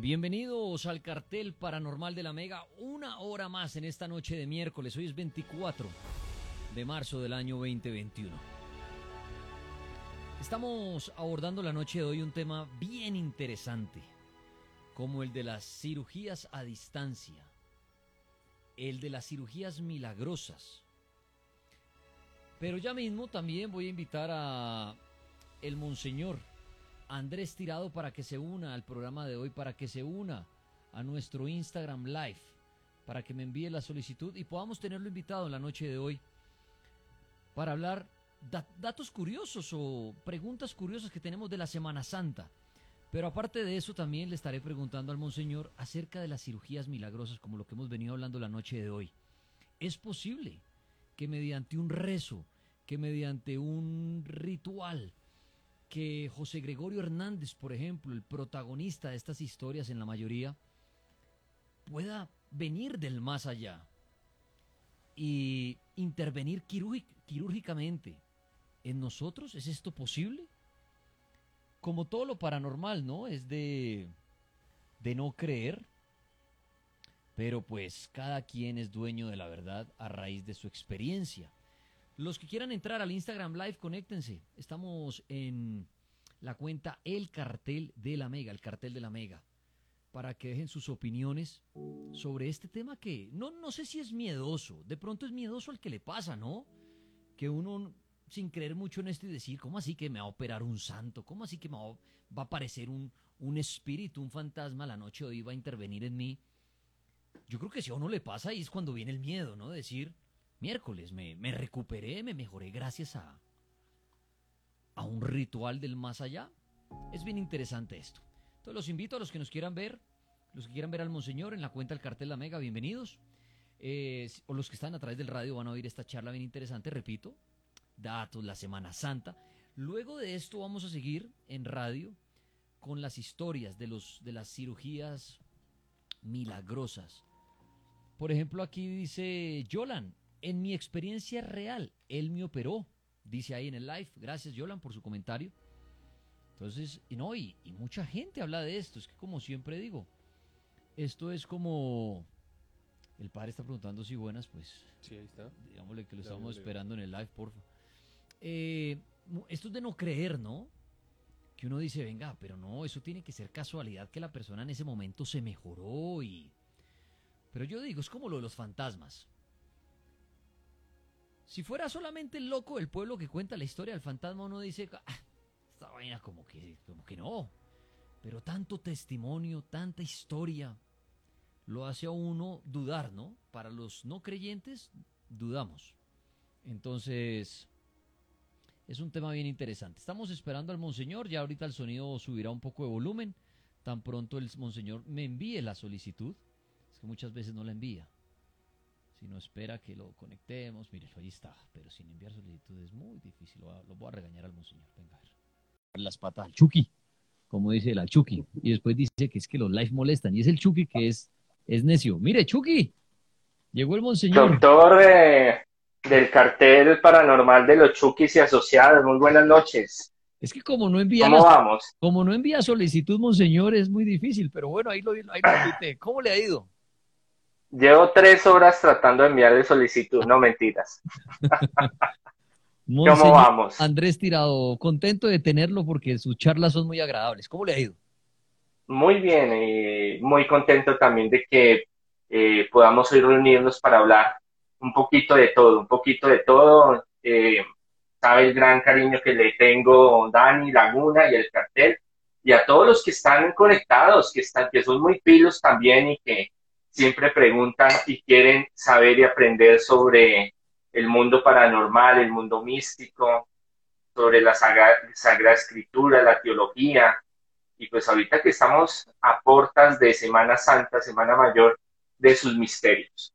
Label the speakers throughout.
Speaker 1: Bienvenidos al cartel paranormal de la Mega, una hora más en esta noche de miércoles. Hoy es 24 de marzo del año 2021. Estamos abordando la noche de hoy un tema bien interesante, como el de las cirugías a distancia, el de las cirugías milagrosas. Pero ya mismo también voy a invitar a el monseñor Andrés Tirado para que se una al programa de hoy, para que se una a nuestro Instagram Live, para que me envíe la solicitud y podamos tenerlo invitado en la noche de hoy para hablar datos curiosos o preguntas curiosas que tenemos de la Semana Santa. Pero aparte de eso también le estaré preguntando al Monseñor acerca de las cirugías milagrosas como lo que hemos venido hablando la noche de hoy. ¿Es posible que mediante un rezo, que mediante un ritual, que José Gregorio Hernández, por ejemplo, el protagonista de estas historias en la mayoría, pueda venir del más allá y intervenir quirúrgicamente en nosotros. ¿Es esto posible? Como todo lo paranormal, ¿no? Es de, de no creer, pero pues cada quien es dueño de la verdad a raíz de su experiencia. Los que quieran entrar al Instagram Live, conéctense. Estamos en la cuenta El Cartel de la Mega, el Cartel de la Mega, para que dejen sus opiniones sobre este tema que no, no sé si es miedoso. De pronto es miedoso al que le pasa, ¿no? Que uno, sin creer mucho en esto y decir, ¿cómo así que me va a operar un santo? ¿Cómo así que me va, a aparecer un, un espíritu, un fantasma la noche de hoy va a intervenir en mí? Yo creo que si a uno le pasa ahí es cuando viene el miedo, ¿no? Decir, miércoles, me, me recuperé, me mejoré gracias a, a un ritual del más allá. Es bien interesante esto. Entonces los invito a los que nos quieran ver, los que quieran ver al Monseñor en la cuenta del cartel La Mega, bienvenidos. Eh, o los que están a través del radio van a oír esta charla bien interesante, repito, datos, la Semana Santa. Luego de esto vamos a seguir en radio con las historias de, los, de las cirugías milagrosas. Por ejemplo, aquí dice Yolan, en mi experiencia real, él me operó, dice ahí en el live. Gracias, Yolan, por su comentario. Entonces, y no, y, mucha gente habla de esto. Es que, como siempre digo, esto es como. El padre está preguntando si buenas, pues.
Speaker 2: Sí, ahí está.
Speaker 1: Digámosle que lo estamos esperando en el live, porfa. Eh, esto es de no creer, ¿no? Que uno dice, venga, pero no, eso tiene que ser casualidad que la persona en ese momento se mejoró y. Pero yo digo, es como lo de los fantasmas. Si fuera solamente el loco del pueblo que cuenta la historia del fantasma, uno dice, ah, esta vaina como que, como que no. Pero tanto testimonio, tanta historia, lo hace a uno dudar, ¿no? Para los no creyentes, dudamos. Entonces, es un tema bien interesante. Estamos esperando al Monseñor, ya ahorita el sonido subirá un poco de volumen. Tan pronto el Monseñor me envíe la solicitud, es que muchas veces no la envía. Si no espera que lo conectemos, mire, ahí está, pero sin enviar solicitud es muy difícil. Lo, voy a regañar al monseñor. Venga, a ver. Las patas al Chucky, como dice la Chucky. Y después dice que es que los live molestan. Y es el Chucky que es, es necio. Mire, Chucky, llegó el monseñor.
Speaker 3: Doctor eh, del cartel paranormal de los Chuckys y asociados, muy buenas noches.
Speaker 1: Es que como no envía
Speaker 3: ¿Cómo vamos?
Speaker 1: como no envía solicitud, monseñor, es muy difícil, pero bueno, ahí lo, ahí lo ¿Cómo le ha ido?
Speaker 3: Llevo tres horas tratando de enviarle solicitud, no mentiras. ¿Cómo vamos?
Speaker 1: Andrés Tirado, contento de tenerlo porque sus charlas son muy agradables. ¿Cómo le ha ido?
Speaker 3: Muy bien, y muy contento también de que eh, podamos hoy reunirnos para hablar un poquito de todo, un poquito de todo. Eh, sabe el gran cariño que le tengo Dani, Laguna y el cartel, y a todos los que están conectados, que, están, que son muy pilos también y que siempre preguntan y quieren saber y aprender sobre el mundo paranormal, el mundo místico, sobre la Sagrada, Escritura, la teología. Y pues ahorita que estamos a portas de Semana Santa, Semana Mayor, de sus misterios.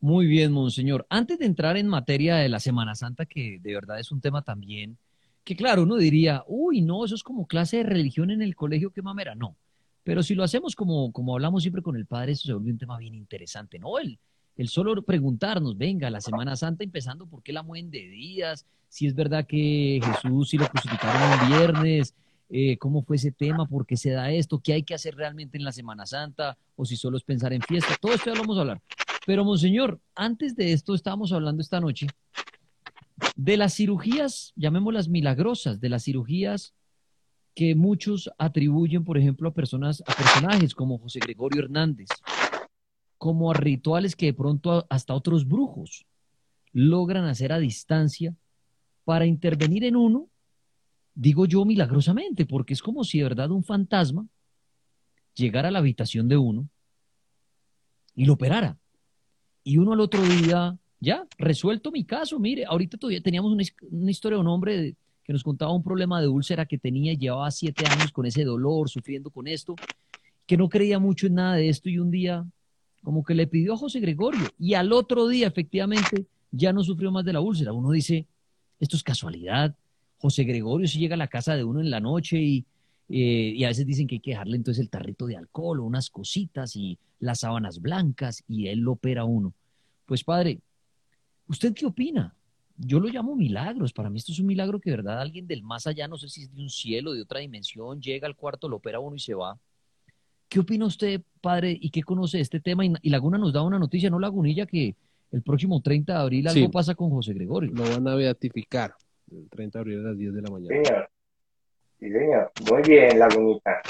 Speaker 1: Muy bien, monseñor. Antes de entrar en materia de la Semana Santa, que de verdad es un tema también, que claro, uno diría, uy, no, eso es como clase de religión en el colegio, qué mamera. No, pero si lo hacemos como, como hablamos siempre con el Padre, eso se vuelve un tema bien interesante, ¿no? El, el solo preguntarnos, venga, la Semana Santa empezando, ¿por qué la mueven de días? Si es verdad que Jesús sí lo crucificaron un viernes, eh, cómo fue ese tema, por qué se da esto, qué hay que hacer realmente en la Semana Santa, o si solo es pensar en fiesta, todo esto ya lo vamos a hablar. Pero, Monseñor, antes de esto estábamos hablando esta noche de las cirugías, llamémoslas milagrosas, de las cirugías que muchos atribuyen, por ejemplo, a personas, a personajes como José Gregorio Hernández, como a rituales que de pronto hasta otros brujos logran hacer a distancia para intervenir en uno, digo yo milagrosamente, porque es como si de verdad un fantasma llegara a la habitación de uno y lo operara. Y uno al otro día, ya, resuelto mi caso, mire, ahorita todavía teníamos una, historia de un hombre que nos contaba un problema de úlcera que tenía llevaba siete años con ese dolor, sufriendo con esto, que no creía mucho en nada de esto y un día como que le pidió a José Gregorio y al otro día efectivamente ya no sufrió más de la úlcera. Uno dice, esto es casualidad. José Gregorio si llega a la casa de uno en la noche y, eh, y a veces dicen que hay que dejarle entonces el tarrito de alcohol o unas cositas y las sábanas blancas y él lo opera a uno. Pues padre, ¿usted qué opina? Yo lo llamo milagros. Para mí esto es un milagro que, de verdad, alguien del más allá, no sé si es de un cielo, de otra dimensión, llega al cuarto, lo opera a uno y se va. ¿Qué opina usted, padre, y qué conoce de este tema? Y, Laguna nos da una noticia, ¿no, Lagunilla? Que el próximo 30 de abril algo pasa con José Gregorio.
Speaker 2: Lo van a beatificar el 30 de abril a las 10 de la mañana.
Speaker 3: Señor. Sí, señor. Muy bien, Lagunita.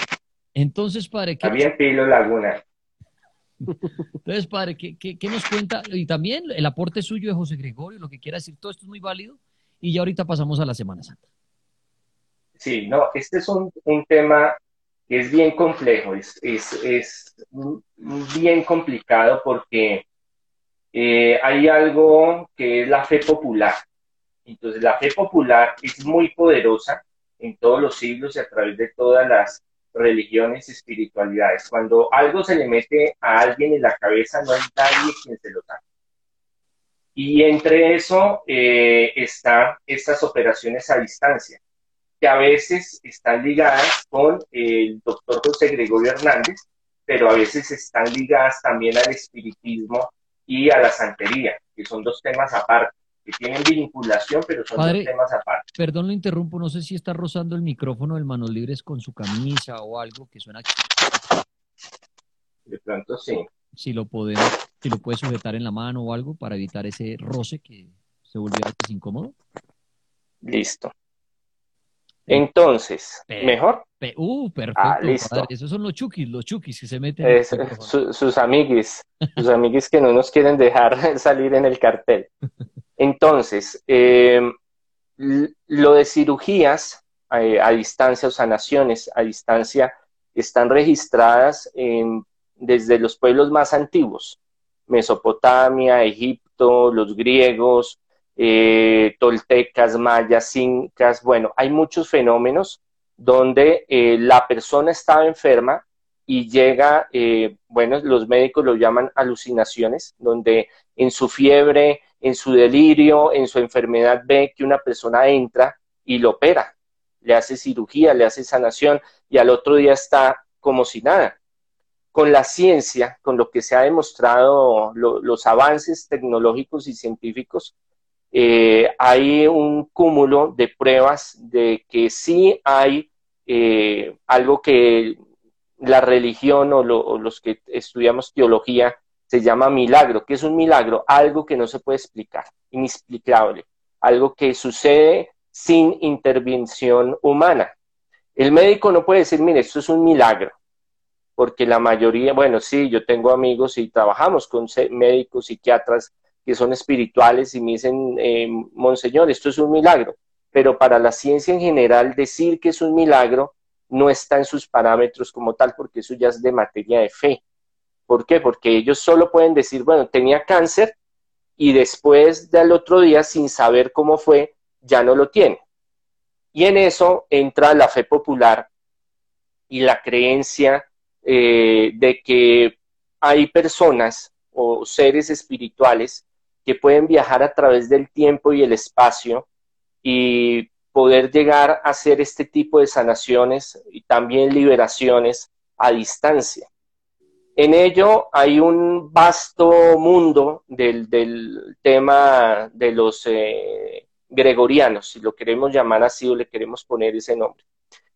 Speaker 1: Entonces, padre,
Speaker 3: ¿qué... Está bien pilo, Laguna.
Speaker 1: Entonces, padre, ¿qué, ¿qué, nos cuenta? Y también el aporte suyo de José Gregorio, lo que quiera decir, todo esto es muy válido. Y ya ahorita pasamos a la Semana Santa.
Speaker 3: Sí, no, este es un, un tema que es bien complejo, es, es, es bien complicado porque eh, hay algo que es la fe popular. Entonces, la fe popular es muy poderosa en todos los siglos y a través de todas las religiones espiritualidades. Cuando algo se le mete a alguien en la cabeza, no hay nadie quien se lo da. Y entre eso eh, están estas operaciones a distancia, que a veces están ligadas con el doctor José Gregorio Hernández, pero a veces están ligadas también al espiritismo y a la santería, que son dos temas aparte, que tienen vinculación, pero son dos temas aparte.
Speaker 1: Perdón, lo interrumpo, no sé si está rozando el micrófono del Manos Libres con su camisa o algo que suena.
Speaker 3: De pronto sí.
Speaker 1: Si lo podemos, si lo puede sujetar en la mano o algo para evitar ese roce que se volvió a veces incómodo.
Speaker 3: Listo. Entonces, ¿mejor?
Speaker 1: uh, perfecto. Ah, listo. Esos son los chukis, los chukis que se meten.
Speaker 3: sus amiguis, sus amiguis que no nos quieren dejar salir en el cartel. Entonces, em, lo de cirugías eh, a distancia o sanaciones a distancia están registradas desde los pueblos más antiguos, Mesopotamia, Egipto, los griegos, eh, toltecas, mayas, incas, bueno, hay muchos fenómenos donde eh, la persona estaba enferma y llega, eh, bueno, los médicos lo llaman alucinaciones, donde en su fiebre, en su delirio, en su enfermedad ve que una persona entra y lo opera, le hace cirugía, le hace sanación y al otro día está como si nada. Con la ciencia, con lo que se ha demostrado, los avances tecnológicos y científicos, eh, hay un cúmulo de pruebas de que sí hay eh, algo que la religión o, los que estudiamos teología se llama milagro. ¿Qué es un milagro? Algo que no se puede explicar, inexplicable, algo que sucede sin intervención humana. El médico no puede decir, mire, esto es un milagro, porque la mayoría, bueno, sí, yo tengo amigos y trabajamos con médicos, psiquiatras que son espirituales y me dicen, eh, Monseñor, esto es un milagro, pero para la ciencia en general decir que es un milagro no está en sus parámetros como tal, porque eso ya es de materia de fe. ¿Por qué? Porque ellos solo pueden decir, bueno, tenía cáncer y después del otro día, sin saber cómo fue, ya no lo tiene. Y en eso entra la fe popular y la creencia eh, de que hay personas o seres espirituales que pueden viajar a través del tiempo y el espacio y poder llegar a hacer este tipo de sanaciones y también liberaciones a distancia. En ello hay un vasto mundo del, tema de los eh, gregorianos, si lo queremos llamar así o le queremos poner ese nombre.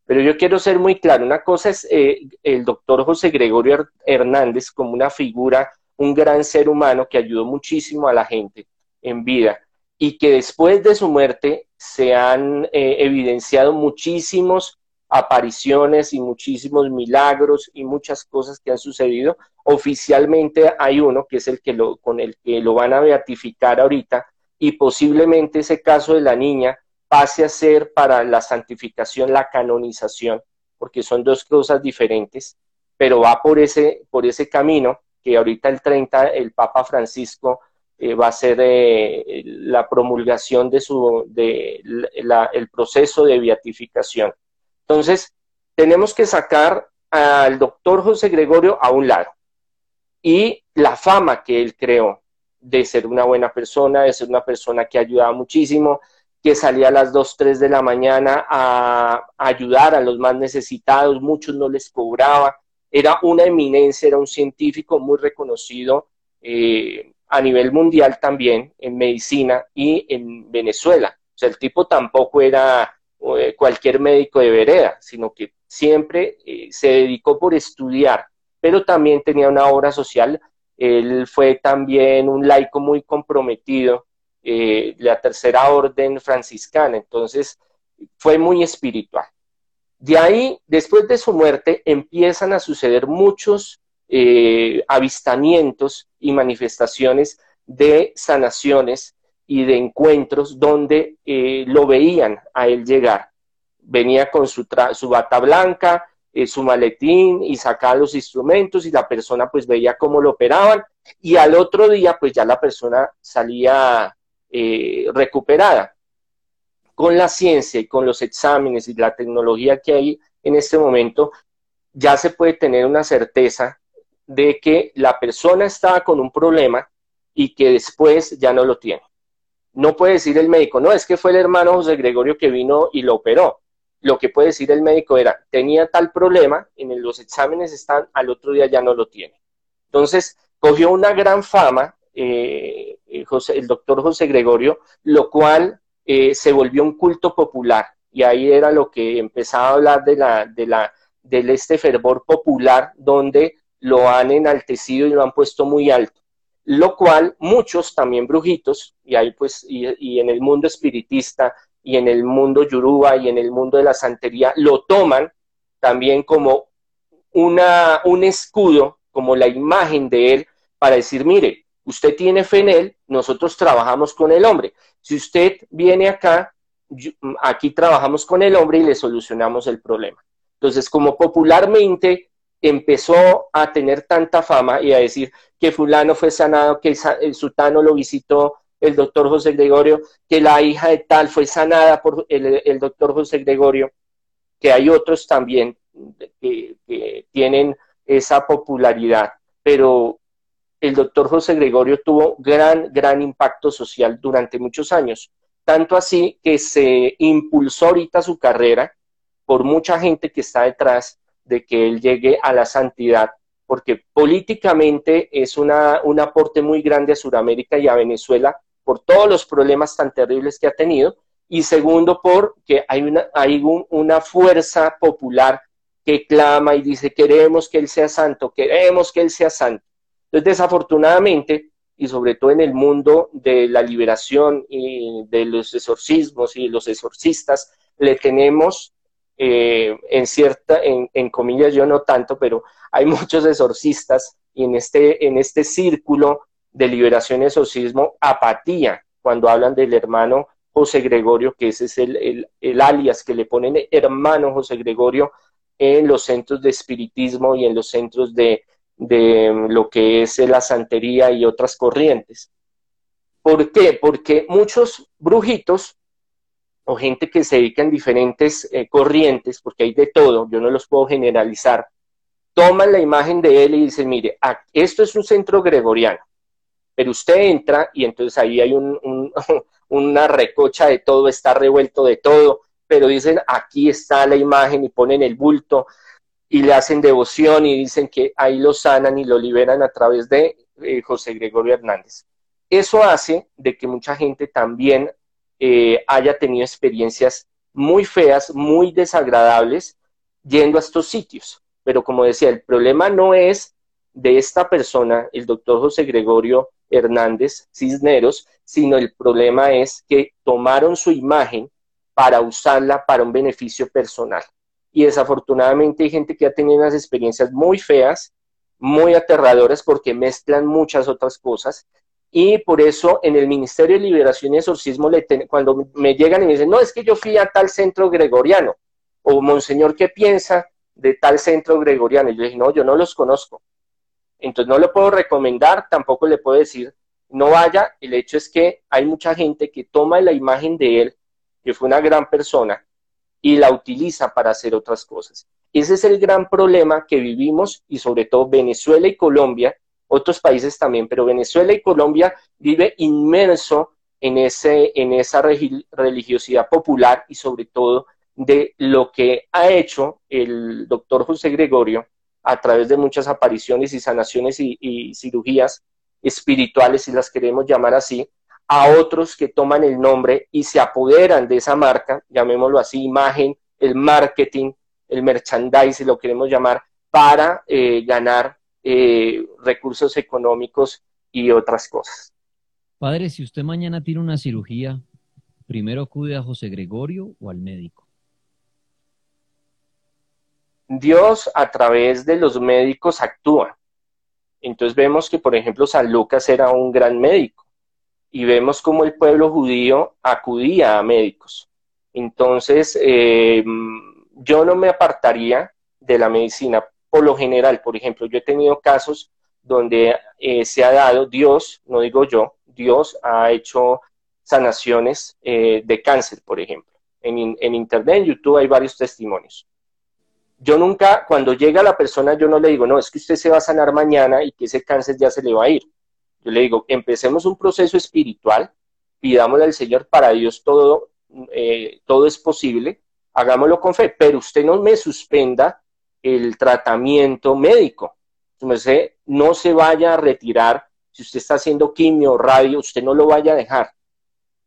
Speaker 3: Pero yo quiero ser muy claro, una cosa es eh, el doctor José Gregorio Hernández como una figura, un gran ser humano que ayudó muchísimo a la gente en vida y que después de su muerte se han eh, evidenciado muchísimos apariciones y muchísimos milagros y muchas cosas que han sucedido. Oficialmente hay uno que es el que lo, con el que lo van a beatificar ahorita y posiblemente ese caso de la niña pase a ser para la santificación la canonización, porque son dos cosas diferentes, pero va por ese, por ese camino que ahorita el 30 el Papa Francisco eh, va a ser eh, la promulgación de su de el proceso de beatificación. Entonces, tenemos que sacar al doctor José Gregorio a un lado y la fama que él creó de ser una buena persona, de ser una persona que ayudaba muchísimo, que salía a las 2, 3 de la mañana a, ayudar a los más necesitados, muchos no les cobraba, era una eminencia, era un científico muy reconocido eh, a nivel mundial también en medicina y en Venezuela. O sea, el tipo tampoco era cualquier médico de vereda, sino que siempre eh, se dedicó por estudiar, pero también tenía una obra social. Él fue también un laico muy comprometido eh, la tercera orden franciscana, entonces fue muy espiritual. De ahí, después de su muerte, empiezan a suceder muchos eh, avistamientos y manifestaciones de sanaciones y de encuentros donde eh, lo veían a él llegar. Venía con su, su bata blanca, su maletín y sacaba los instrumentos y la persona pues veía cómo lo operaban y al otro día pues ya la persona salía eh, recuperada. Con la ciencia y con los exámenes y la tecnología que hay en este momento, ya se puede tener una certeza de que la persona estaba con un problema y que después ya no lo tiene. No puede decir el médico, no, es que fue el hermano José Gregorio que vino y lo operó. Lo que puede decir el médico era, tenía tal problema, en los exámenes están, al otro día ya no lo tiene. Entonces, cogió una gran fama eh, eh, el doctor José Gregorio, lo cual eh, se volvió un culto popular. Y ahí era lo que empezaba a hablar de la, de la, del este fervor popular, donde lo han enaltecido y lo han puesto muy alto. Lo cual muchos, también brujitos, y ahí pues, y, en el mundo espiritista, y en el mundo yoruba, y en el mundo de la santería, lo toman también como una, un escudo, como la imagen de él, para decir, mire, Usted tiene fe en él, nosotros trabajamos con el hombre. Si usted viene acá, aquí trabajamos con el hombre y le solucionamos el problema. Entonces, como popularmente empezó a tener tanta fama y a decir que fulano fue sanado, que el sultano lo visitó el doctor José Gregorio, que la hija de tal fue sanada por el, doctor José Gregorio, que hay otros también que tienen esa popularidad, pero el doctor José Gregorio tuvo gran, gran impacto social durante muchos años. Tanto así que se impulsó ahorita su carrera por mucha gente que está detrás de que él llegue a la santidad, porque políticamente es una, un aporte muy grande a Sudamérica y a Venezuela por todos los problemas tan terribles que ha tenido, y segundo, porque hay una, hay una fuerza popular que clama y dice, queremos que Él sea santo, queremos que Él sea santo. Entonces, desafortunadamente, y sobre todo en el mundo de la liberación y de los exorcismos y los exorcistas, le tenemos eh, en cierta, en, en, comillas yo no tanto, pero hay muchos exorcistas y en este, en este círculo de liberación y exorcismo, apatía cuando hablan del hermano José Gregorio, que ese es el, el, el alias que le ponen hermano José Gregorio en los centros de espiritismo y en los centros de, de lo que es la santería y otras corrientes. ¿Por qué? Porque muchos brujitos o gente que se dedica en diferentes eh, corrientes, porque hay de todo, yo no los puedo generalizar, toman la imagen de él y dicen, mire, esto es un centro gregoriano, pero usted entra y entonces ahí hay una recocha de todo, está revuelto de todo, pero dicen, aquí está la imagen y ponen el bulto, y le hacen devoción y dicen que ahí lo sanan y lo liberan a través de eh, José Gregorio Hernández. Eso hace de que mucha gente también eh, haya tenido experiencias muy feas, muy desagradables yendo a estos sitios. Pero como decía, el problema no es de esta persona, el doctor José Gregorio Hernández Cisneros, sino el problema es que tomaron su imagen para usarla para un beneficio personal. Y desafortunadamente hay gente que ha tenido unas experiencias muy feas, muy aterradoras, porque mezclan muchas otras cosas. Y por eso en el Ministerio de Liberación y Exorcismo, cuando me llegan y me dicen, no, es que yo fui a tal centro gregoriano, o Monseñor, ¿qué piensa de tal centro gregoriano? Y yo dije, no, yo no los conozco. Entonces no le puedo recomendar, tampoco le puedo decir, no vaya. El hecho es que hay mucha gente que toma la imagen de él que fue una gran persona, y la utiliza para hacer otras cosas. Ese es el gran problema que vivimos y sobre todo Venezuela y Colombia, otros países también, pero Venezuela y Colombia vive inmerso en, ese, en esa religiosidad popular y sobre todo de lo que ha hecho el doctor José Gregorio a través de muchas apariciones y sanaciones y cirugías espirituales, si las queremos llamar así, a otros que toman el nombre y se apoderan de esa marca, llamémoslo así, imagen, el marketing, el merchandising, si lo queremos llamar, para eh, ganar eh, recursos económicos y otras cosas.
Speaker 1: Padre, si usted mañana tiene una cirugía, ¿primero acude a José Gregorio o al médico?
Speaker 3: Dios a través de los médicos actúa. Entonces vemos que, por ejemplo, San Lucas era un gran médico y vemos cómo el pueblo judío acudía a médicos. Entonces, eh, yo no me apartaría de la medicina. Por lo general, por ejemplo, yo he tenido casos donde eh, se ha dado, Dios, no digo yo, Dios ha hecho sanaciones eh, de cáncer, por ejemplo. En, en Internet, en YouTube hay varios testimonios. Yo nunca, cuando llega la persona, yo no le digo, no, es que usted se va a sanar mañana y que ese cáncer ya se le va a ir yo le digo, empecemos un proceso espiritual, pidámosle al Señor, para Dios todo, eh, todo es posible, hagámoslo con fe, pero usted no me suspenda el tratamiento médico. Usted no se vaya a retirar, si usted está haciendo quimio, radio, usted no lo vaya a dejar.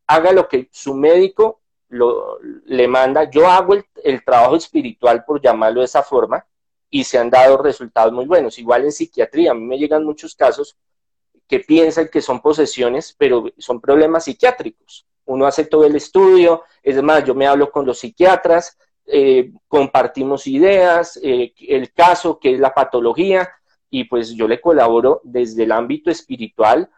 Speaker 3: Haga lo que su médico lo, le manda. Yo hago el, el trabajo espiritual, por llamarlo de esa forma, y se han dado resultados muy buenos. Igual en psiquiatría, a mí me llegan muchos casos que piensan que son posesiones, pero son problemas psiquiátricos. Uno hace todo el estudio, es más, yo me hablo con los psiquiatras, eh, compartimos ideas, eh, el caso, que es la patología, y pues yo le colaboro desde el ámbito espiritual,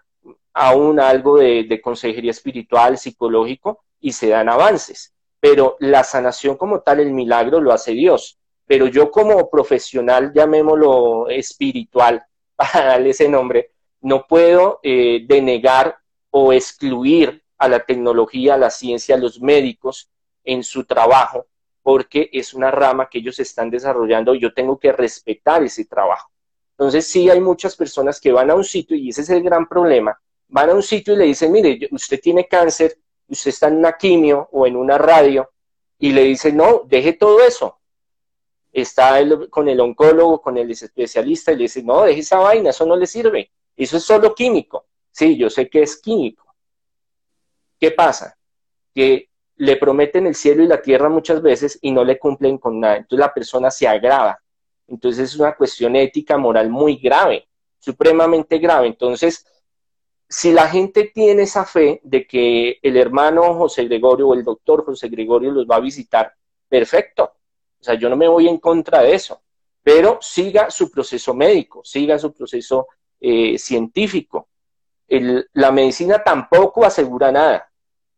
Speaker 3: aún algo de, de consejería espiritual, psicológico, y se dan avances. Pero la sanación como tal, el milagro lo hace Dios. Pero yo como profesional, llamémoslo espiritual, para darle ese nombre, no puedo eh, denegar o excluir a la tecnología, a la ciencia, a los médicos en su trabajo, porque es una rama que ellos están desarrollando y yo tengo que respetar ese trabajo. Entonces sí hay muchas personas que van a un sitio y ese es el gran problema, van a un sitio y le dicen, mire, usted tiene cáncer, usted está en una quimio o en una radio y le dicen, no, deje todo eso. Está con el oncólogo, con el especialista y le dice, no, deje esa vaina, eso no le sirve. Eso es solo químico. Sí, yo sé que es químico. ¿Qué pasa? Que le prometen el cielo y la tierra muchas veces y no le cumplen con nada. Entonces la persona se agrava. Entonces es una cuestión ética, moral muy grave, supremamente grave. Entonces, si la gente tiene esa fe de que el hermano José Gregorio o el doctor José Gregorio los va a visitar, perfecto. O sea, yo no me voy en contra de eso, pero siga su proceso médico, siga su proceso eh, científico. la medicina tampoco asegura nada,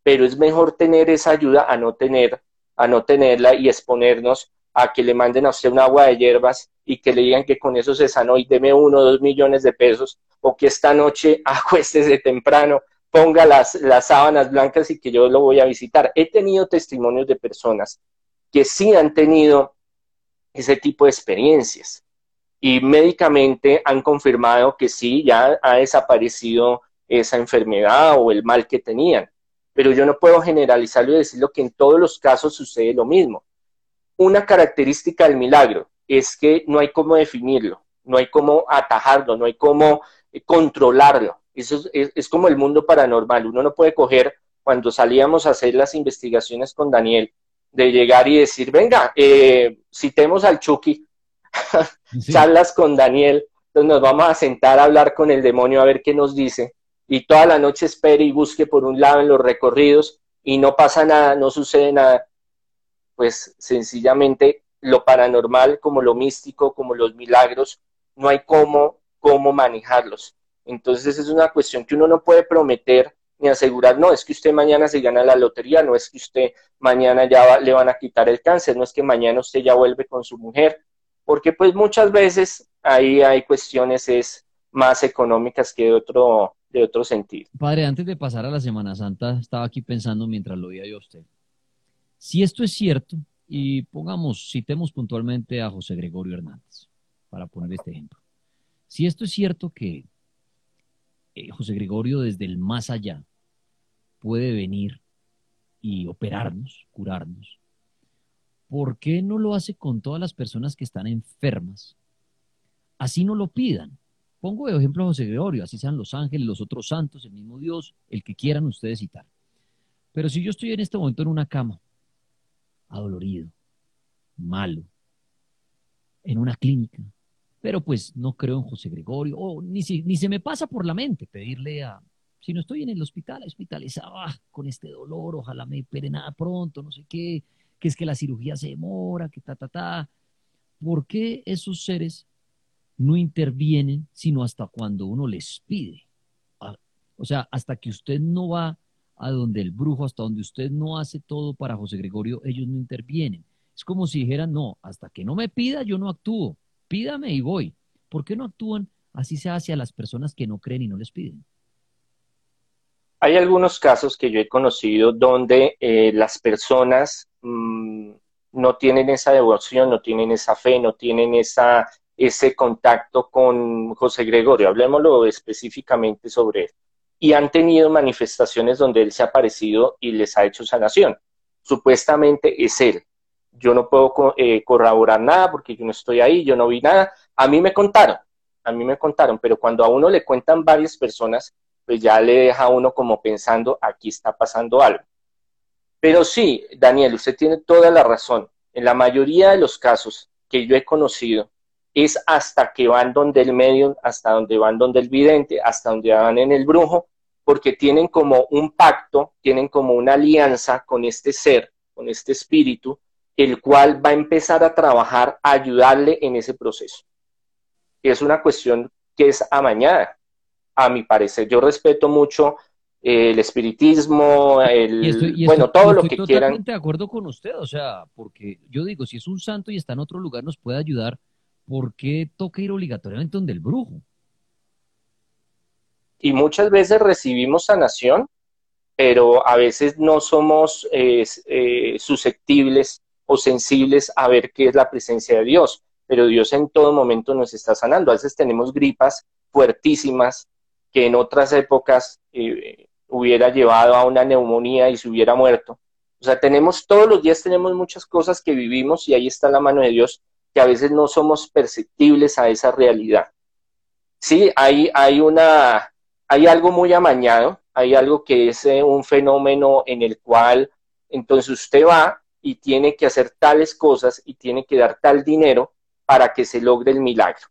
Speaker 3: pero es mejor tener esa ayuda a no tener, a no tenerla y exponernos a que le manden a usted un agua de hierbas y que le digan que con eso se sanó y deme uno o dos millones de pesos, o que esta noche acuéstese temprano, ponga las, las sábanas blancas y que yo lo voy a visitar. He tenido testimonios de personas que sí han tenido ese tipo de experiencias y médicamente han confirmado que sí, ya ha desaparecido esa enfermedad o el mal que tenían. Pero yo no puedo generalizarlo y decirlo que en todos los casos sucede lo mismo. Una característica del milagro es que no hay cómo definirlo, no hay cómo atajarlo, no hay cómo eh, controlarlo. Eso es, es como el mundo paranormal. Uno no puede coger, cuando salíamos a hacer las investigaciones con Daniel, de llegar y decir, venga, eh, citemos al Chucky, charlas con Daniel, entonces nos vamos a sentar a hablar con el demonio a ver qué nos dice, y toda la noche espere y busque por un lado en los recorridos y no pasa nada, no sucede nada, pues sencillamente lo paranormal, como lo místico, como los milagros, no hay cómo, cómo manejarlos. Entonces es una cuestión que uno no puede prometer ni asegurar, no, es que usted mañana se gana la lotería, no es que usted mañana ya le van a quitar el cáncer, no es que mañana usted ya vuelve con su mujer, porque pues muchas veces ahí hay cuestiones es más económicas que de otro, de otro sentido.
Speaker 1: Padre, antes de pasar a la Semana Santa, estaba aquí pensando mientras lo oía yo a usted. Si esto es cierto, y pongamos, citemos puntualmente a José Gregorio Hernández, para poner este ejemplo. Si esto es cierto que eh, José Gregorio desde el más allá puede venir y operarnos, curarnos, ¿por qué no lo hace con todas las personas que están enfermas? Así no lo pidan. Pongo de ejemplo a José Gregorio, así sean los ángeles, los otros santos, el mismo Dios, el que quieran ustedes citar. Pero si yo estoy en este momento en una cama adolorido, malo, en una clínica. Pero pues no creo en José Gregorio, o ni, ni se me pasa por la mente pedirle a, si no estoy en el hospital, hospitalizado, ah, con este dolor, ojalá me opere nada pronto, no sé qué, que es que la cirugía se demora, que ta, ta, ta. ¿Por qué esos seres no intervienen sino hasta cuando uno les pide? Ah, o sea, hasta que usted no va a donde el brujo, hasta donde usted no hace todo para José Gregorio, ellos no intervienen. Es como si dijeran, no, hasta que no me pida, yo no actúo. Pídame y voy. ¿Por qué no actúan así se hace a las personas que no creen y no les piden?
Speaker 3: Hay algunos casos que yo he conocido donde eh, las personas mm, no tienen esa devoción, no tienen esa fe, no tienen esa, ese contacto con José Gregorio. Hablemoslo específicamente sobre él y han tenido manifestaciones donde él se ha aparecido y les ha hecho sanación. Supuestamente es él. Yo no puedo eh, corroborar nada porque yo no estoy ahí, yo no vi nada. A mí me contaron, a mí me contaron, pero cuando a uno le cuentan varias personas, pues ya le deja a uno como pensando, aquí está pasando algo. Pero sí, Daniel, usted tiene toda la razón. En la mayoría de los casos que yo he conocido, es hasta que van donde el medio, hasta donde van donde el vidente, hasta donde van en el brujo, porque tienen como un pacto, tienen como una alianza con este ser, con este espíritu, el cual va a empezar a trabajar, a ayudarle en ese proceso. Es una cuestión que es amañada, a mi parecer. Yo respeto mucho eh, el espiritismo, el, bueno, todo lo que quieran.
Speaker 1: Estoy de acuerdo con usted, o sea, porque yo digo, si es un santo y está en otro lugar, nos puede ayudar ¿por qué toca ir obligatoriamente donde el brujo?
Speaker 3: Y muchas veces recibimos sanación, pero a veces no somos eh, susceptibles o sensibles a ver qué es la presencia de Dios. Pero Dios en todo momento nos está sanando. A veces tenemos gripas fuertísimas que en otras épocas eh, hubiera llevado a una neumonía y se hubiera muerto. O sea, tenemos todos los días tenemos muchas cosas que vivimos y ahí está la mano de Dios que a veces no somos perceptibles a esa realidad. Sí, hay, hay, una, hay algo muy amañado, hay algo que es eh, un fenómeno en el cual entonces usted va y tiene que hacer tales cosas y tiene que dar tal dinero para que se logre el milagro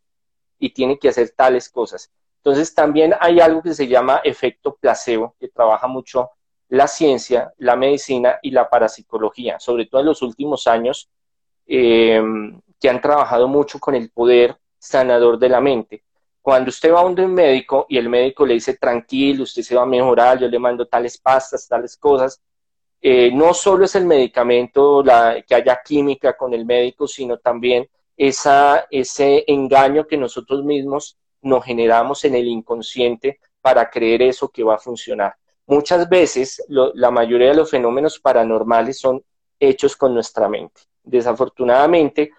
Speaker 3: y tiene que hacer tales cosas. Entonces también hay algo que se llama efecto placebo, que trabaja mucho la ciencia, la medicina y la parapsicología, sobre todo en los últimos años. Eh, que han trabajado mucho con el poder sanador de la mente. Cuando usted va a un médico y el médico le dice tranquilo, usted se va a mejorar, yo le mando tales pastas, tales cosas, eh, no solo es el medicamento, que haya química con el médico, sino también esa, ese engaño que nosotros mismos nos generamos en el inconsciente para creer eso que va a funcionar. Muchas veces la mayoría de los fenómenos paranormales son hechos con nuestra mente. Desafortunadamente,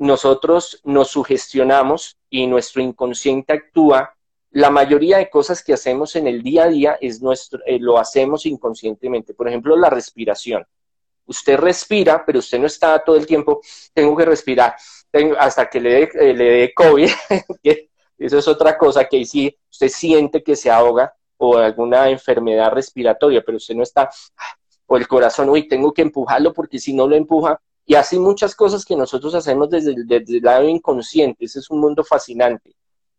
Speaker 3: nosotros nos sugestionamos y nuestro inconsciente actúa. La mayoría de cosas que hacemos en el día a día es nuestro, eh, lo hacemos inconscientemente. Por ejemplo, la respiración. Usted respira, pero usted no está todo el tiempo, tengo que respirar hasta que le eh, le dé COVID. Eso es otra cosa que sí, usted siente que se ahoga o alguna enfermedad respiratoria, pero usted no está o el corazón, uy, tengo que empujarlo porque si no lo empuja, y así muchas cosas que nosotros hacemos desde, el lado inconsciente, ese es un mundo fascinante.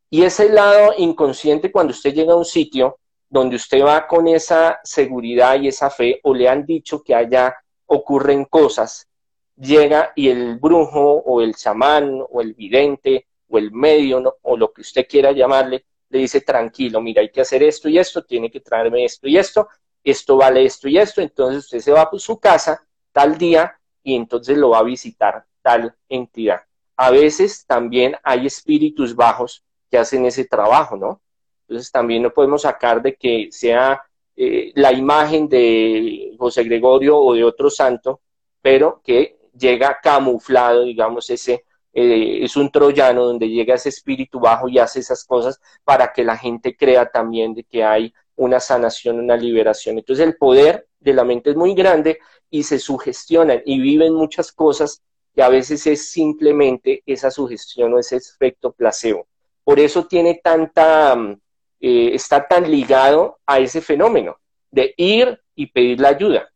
Speaker 3: Y ese lado inconsciente, cuando usted llega a un sitio donde usted va con esa seguridad y esa fe, o le han dicho que allá ocurren cosas, llega y el brujo o el chamán o el vidente o el medio o lo que usted quiera llamarle, le dice tranquilo, mira, hay que hacer esto y esto, tiene que traerme esto y esto, esto vale esto y esto, entonces usted se va a su casa tal día y entonces lo va a visitar tal entidad. A veces también hay espíritus bajos que hacen ese trabajo, ¿no? Entonces también no podemos sacar de que sea eh, la imagen de José Gregorio o de otro santo, pero que llega camuflado, digamos, ese eh, es un troyano donde llega ese espíritu bajo y hace esas cosas para que la gente crea también de que hay una sanación, una liberación. Entonces el poder de la mente es muy grande y se sugestionan y viven muchas cosas que a veces es simplemente esa sugestión o ese efecto placebo. Por eso tiene tanta, mm, eh, está tan ligado a ese fenómeno de ir y pedir la ayuda,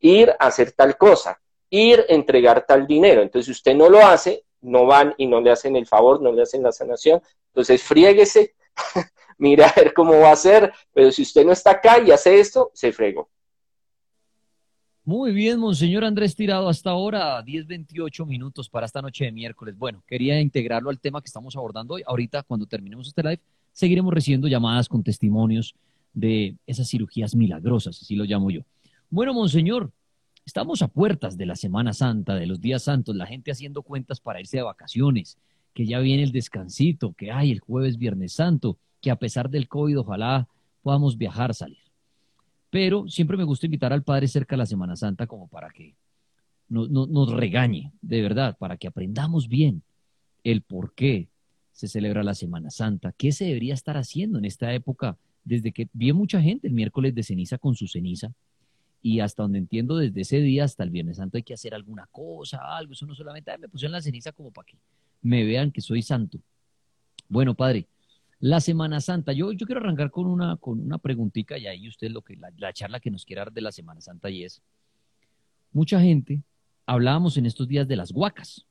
Speaker 3: ir a hacer tal cosa, ir a entregar tal dinero. Entonces, si usted no lo hace, no van y no le hacen el favor, no le hacen la sanación. Entonces, friéguese, mira a ver cómo va a ser, pero si usted no está acá y hace esto, se fregó.
Speaker 1: Muy bien, Monseñor Andrés Tirado, hasta ahora 10.28 minutos para esta noche de miércoles. Bueno, quería integrarlo al tema que estamos abordando hoy. Ahorita, cuando terminemos este live, seguiremos recibiendo llamadas con testimonios de esas cirugías milagrosas, así lo llamo yo. Bueno, Monseñor, Estamos a puertas de la Semana Santa, de los días santos, la gente haciendo cuentas para irse de vacaciones, que ya viene el descansito, que hay el jueves, viernes santo, que a pesar del COVID ojalá podamos viajar, salir. Pero siempre me gusta invitar al Padre cerca de la Semana Santa como para que nos regañe, de verdad, para que aprendamos bien el por qué se celebra la Semana Santa, qué se debería estar haciendo en esta época, desde que vi mucha gente el miércoles de ceniza con su ceniza, y hasta donde entiendo, desde ese día hasta el Viernes Santo hay que hacer alguna cosa, algo, eso no solamente, me pusieron la ceniza como para que me vean que soy santo. Bueno, padre, la Semana Santa, yo, yo quiero arrancar con una, con una preguntita y ahí usted lo que, la, la charla que nos quiera dar de la Semana Santa y es, mucha gente, hablábamos en estos días de las guacas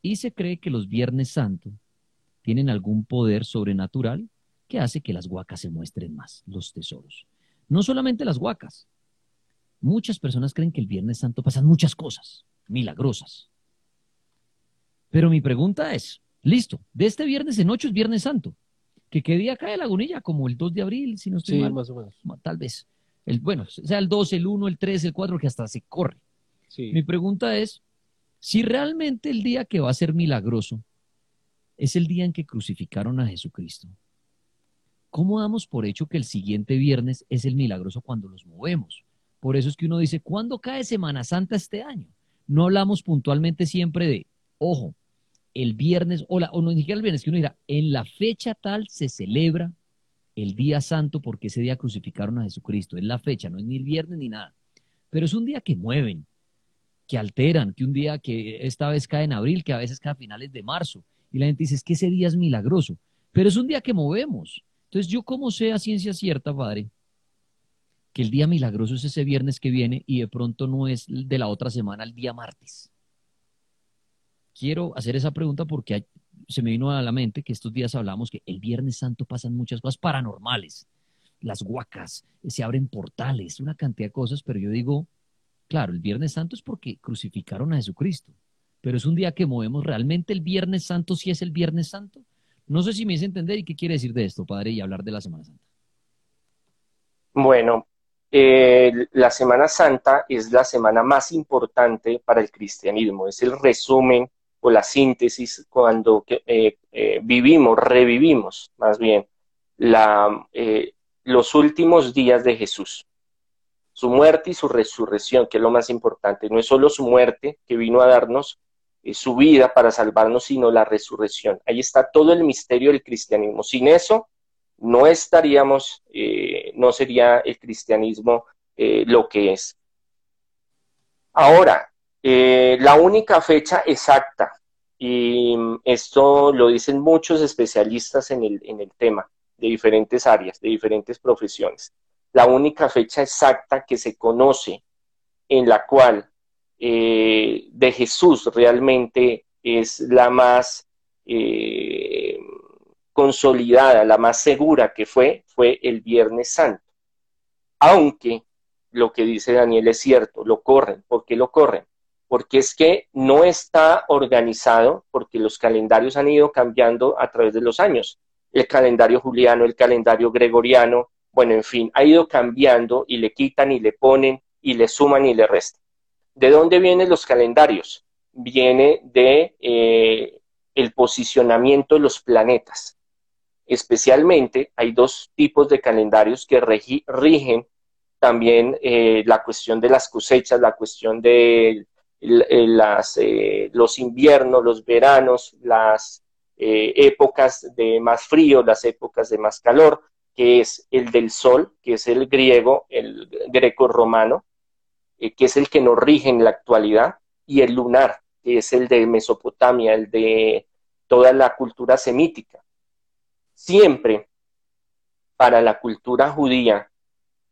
Speaker 1: y se cree que los Viernes Santo tienen algún poder sobrenatural que hace que las guacas se muestren más, los tesoros. No solamente las guacas, Muchas personas creen que el Viernes Santo pasan muchas cosas milagrosas. Pero mi pregunta es, listo, de este viernes en ocho es Viernes Santo. ¿Que qué día cae Lagunilla? Como el 2 de abril, si no estoy
Speaker 2: sí,
Speaker 1: mal.
Speaker 2: más o menos.
Speaker 1: Tal vez. El, bueno, sea el 2, el 1, el 3, el 4, que hasta se corre.
Speaker 2: Sí.
Speaker 1: Mi pregunta es, si realmente el día que va a ser milagroso es el día en que crucificaron a Jesucristo, ¿cómo damos por hecho que el siguiente viernes es el milagroso cuando los movemos? Por eso es que uno dice, ¿cuándo cae Semana Santa este año? No hablamos puntualmente siempre de, ojo, el viernes, o, o no ni el viernes, que uno dirá, en la fecha tal se celebra el día santo porque ese día crucificaron a Jesucristo. Es la fecha, no es ni el viernes ni nada. Pero es un día que mueven, que alteran, que un día que esta vez cae en abril, que a veces cae a finales de marzo. Y la gente dice, es que ese día es milagroso. Pero es un día que movemos. Entonces, yo como sé a ciencia cierta, padre, que el día milagroso es ese viernes que viene y de pronto no es de la otra semana el día martes. Quiero hacer esa pregunta porque se me vino a la mente que estos días hablamos que el Viernes Santo pasan muchas cosas paranormales, las huacas, se abren portales, una cantidad de cosas, pero yo digo, claro, el Viernes Santo es porque crucificaron a Jesucristo, pero es un día que movemos realmente el Viernes Santo si es el Viernes Santo. No sé si me hice entender y qué quiere decir de esto, padre, y hablar de la Semana Santa.
Speaker 3: Bueno, eh, la Semana Santa es la semana más importante para el cristianismo, es el resumen o la síntesis cuando eh, eh, vivimos, revivimos más bien la, los últimos días de Jesús, su muerte y su resurrección, que es lo más importante. No es solo su muerte que vino a darnos su vida para salvarnos, sino la resurrección. Ahí está todo el misterio del cristianismo. Sin eso, no estaríamos, eh, no sería el cristianismo eh, lo que es. Ahora, eh, la única fecha exacta, y esto lo dicen muchos especialistas en el, en el tema, de diferentes áreas, de diferentes profesiones. la única fecha exacta que se conoce en la cual eh, de Jesús realmente es la más eh, consolidada, la más segura que fue, fue el Viernes Santo. Aunque lo que dice Daniel es cierto, lo corren. ¿Por qué lo corren? Porque es que no está organizado, porque los calendarios han ido cambiando a través de los años. El calendario juliano, el calendario gregoriano, bueno, en fin, ha ido cambiando y le quitan y le ponen y le suman y le restan. ¿De dónde vienen los calendarios? Viene de eh, el posicionamiento de los planetas. Especialmente hay dos tipos de calendarios que rigen también eh, la cuestión de las cosechas, la cuestión de las, eh, los inviernos, los veranos, las épocas de más frío, las épocas de más calor, que es el del sol, que es el griego, el greco-romano, eh, que es el que nos rige en la actualidad, y el lunar, que es el de Mesopotamia, el de toda la cultura semítica. Siempre para la cultura judía,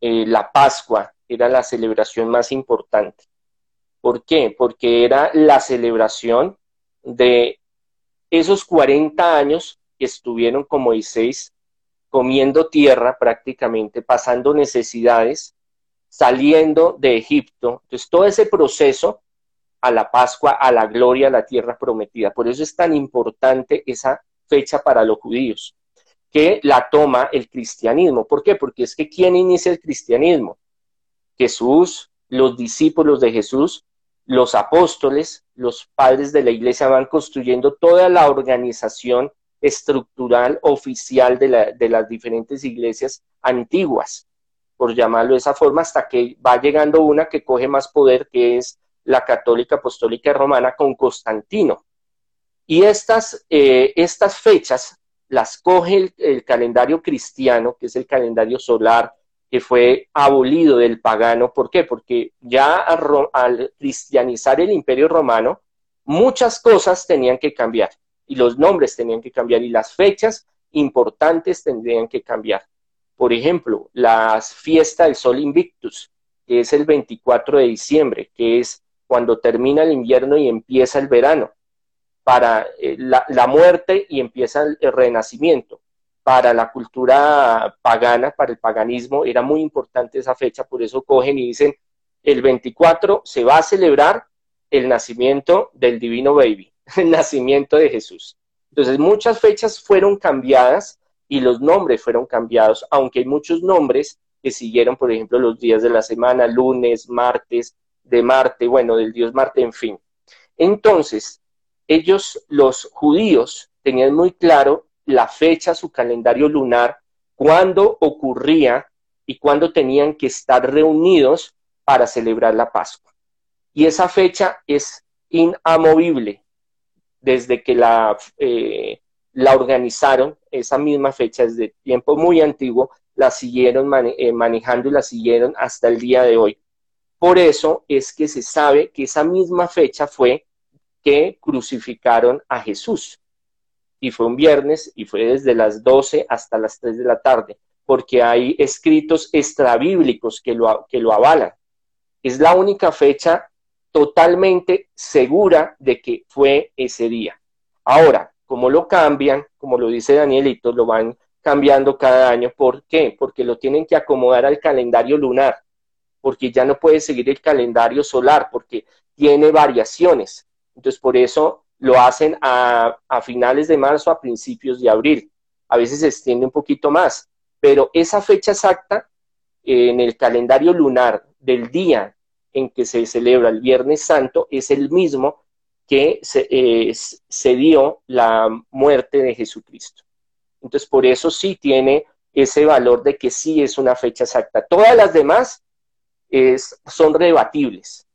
Speaker 3: eh, la Pascua era la celebración más importante. ¿Por qué? Porque era la celebración de esos 40 años que estuvieron con Moisés comiendo tierra prácticamente, pasando necesidades, saliendo de Egipto. Entonces, todo ese proceso a la Pascua, a la gloria, a la tierra prometida. Por eso es tan importante esa fecha para los judíos, que la toma el cristianismo. ¿Por qué? Porque es que ¿quién inicia el cristianismo? Jesús, los discípulos de Jesús, los apóstoles, los padres de la iglesia van construyendo toda la organización estructural oficial de, las diferentes iglesias antiguas, por llamarlo de esa forma, hasta que va llegando una que coge más poder, que es la católica apostólica romana con Constantino. Y estas, eh, estas fechas las coge el, calendario cristiano, que es el calendario solar, que fue abolido del pagano. ¿Por qué? Porque ya al cristianizar el imperio romano, muchas cosas tenían que cambiar y los nombres tenían que cambiar y las fechas importantes tendrían que cambiar. Por ejemplo, la fiesta del Sol Invictus, que es el 24 de diciembre, que es cuando termina el invierno y empieza el verano, para eh, la, muerte y empieza el, el renacimiento. Para la cultura pagana, para el paganismo, era muy importante esa fecha, por eso cogen y dicen, el 24 se va a celebrar el nacimiento del divino baby el nacimiento de Jesús. Entonces, muchas fechas fueron cambiadas y los nombres fueron cambiados, aunque hay muchos nombres que siguieron, por ejemplo, los días de la semana, lunes, martes, de Marte, bueno, del dios Marte, en fin. Entonces, ellos, los judíos, tenían muy claro la fecha, su calendario lunar, cuándo ocurría y cuándo tenían que estar reunidos para celebrar la Pascua. Y esa fecha es inamovible desde que la, eh, la organizaron, esa misma fecha, desde tiempo muy antiguo, la siguieron eh, manejando y la siguieron hasta el día de hoy. Por eso es que se sabe que esa misma fecha fue que crucificaron a Jesús. Y fue un viernes y fue desde las 12 hasta las 3 de la tarde, porque hay escritos extrabíblicos que lo, que lo avalan. Es la única fecha totalmente segura de que fue ese día. Ahora, como lo cambian, como lo dice Danielito, lo van cambiando cada año. ¿Por qué? Porque lo tienen que acomodar al calendario lunar, porque ya no puede seguir el calendario solar, porque tiene variaciones. Entonces, por eso lo hacen a, finales de marzo, a principios de abril. A veces se extiende un poquito más, pero esa fecha exacta en el calendario lunar del día en que se celebra el Viernes Santo es el mismo que se, eh, dio la muerte de Jesucristo. Entonces, por eso sí tiene ese valor de que sí es una fecha exacta. Todas las demás son rebatibles.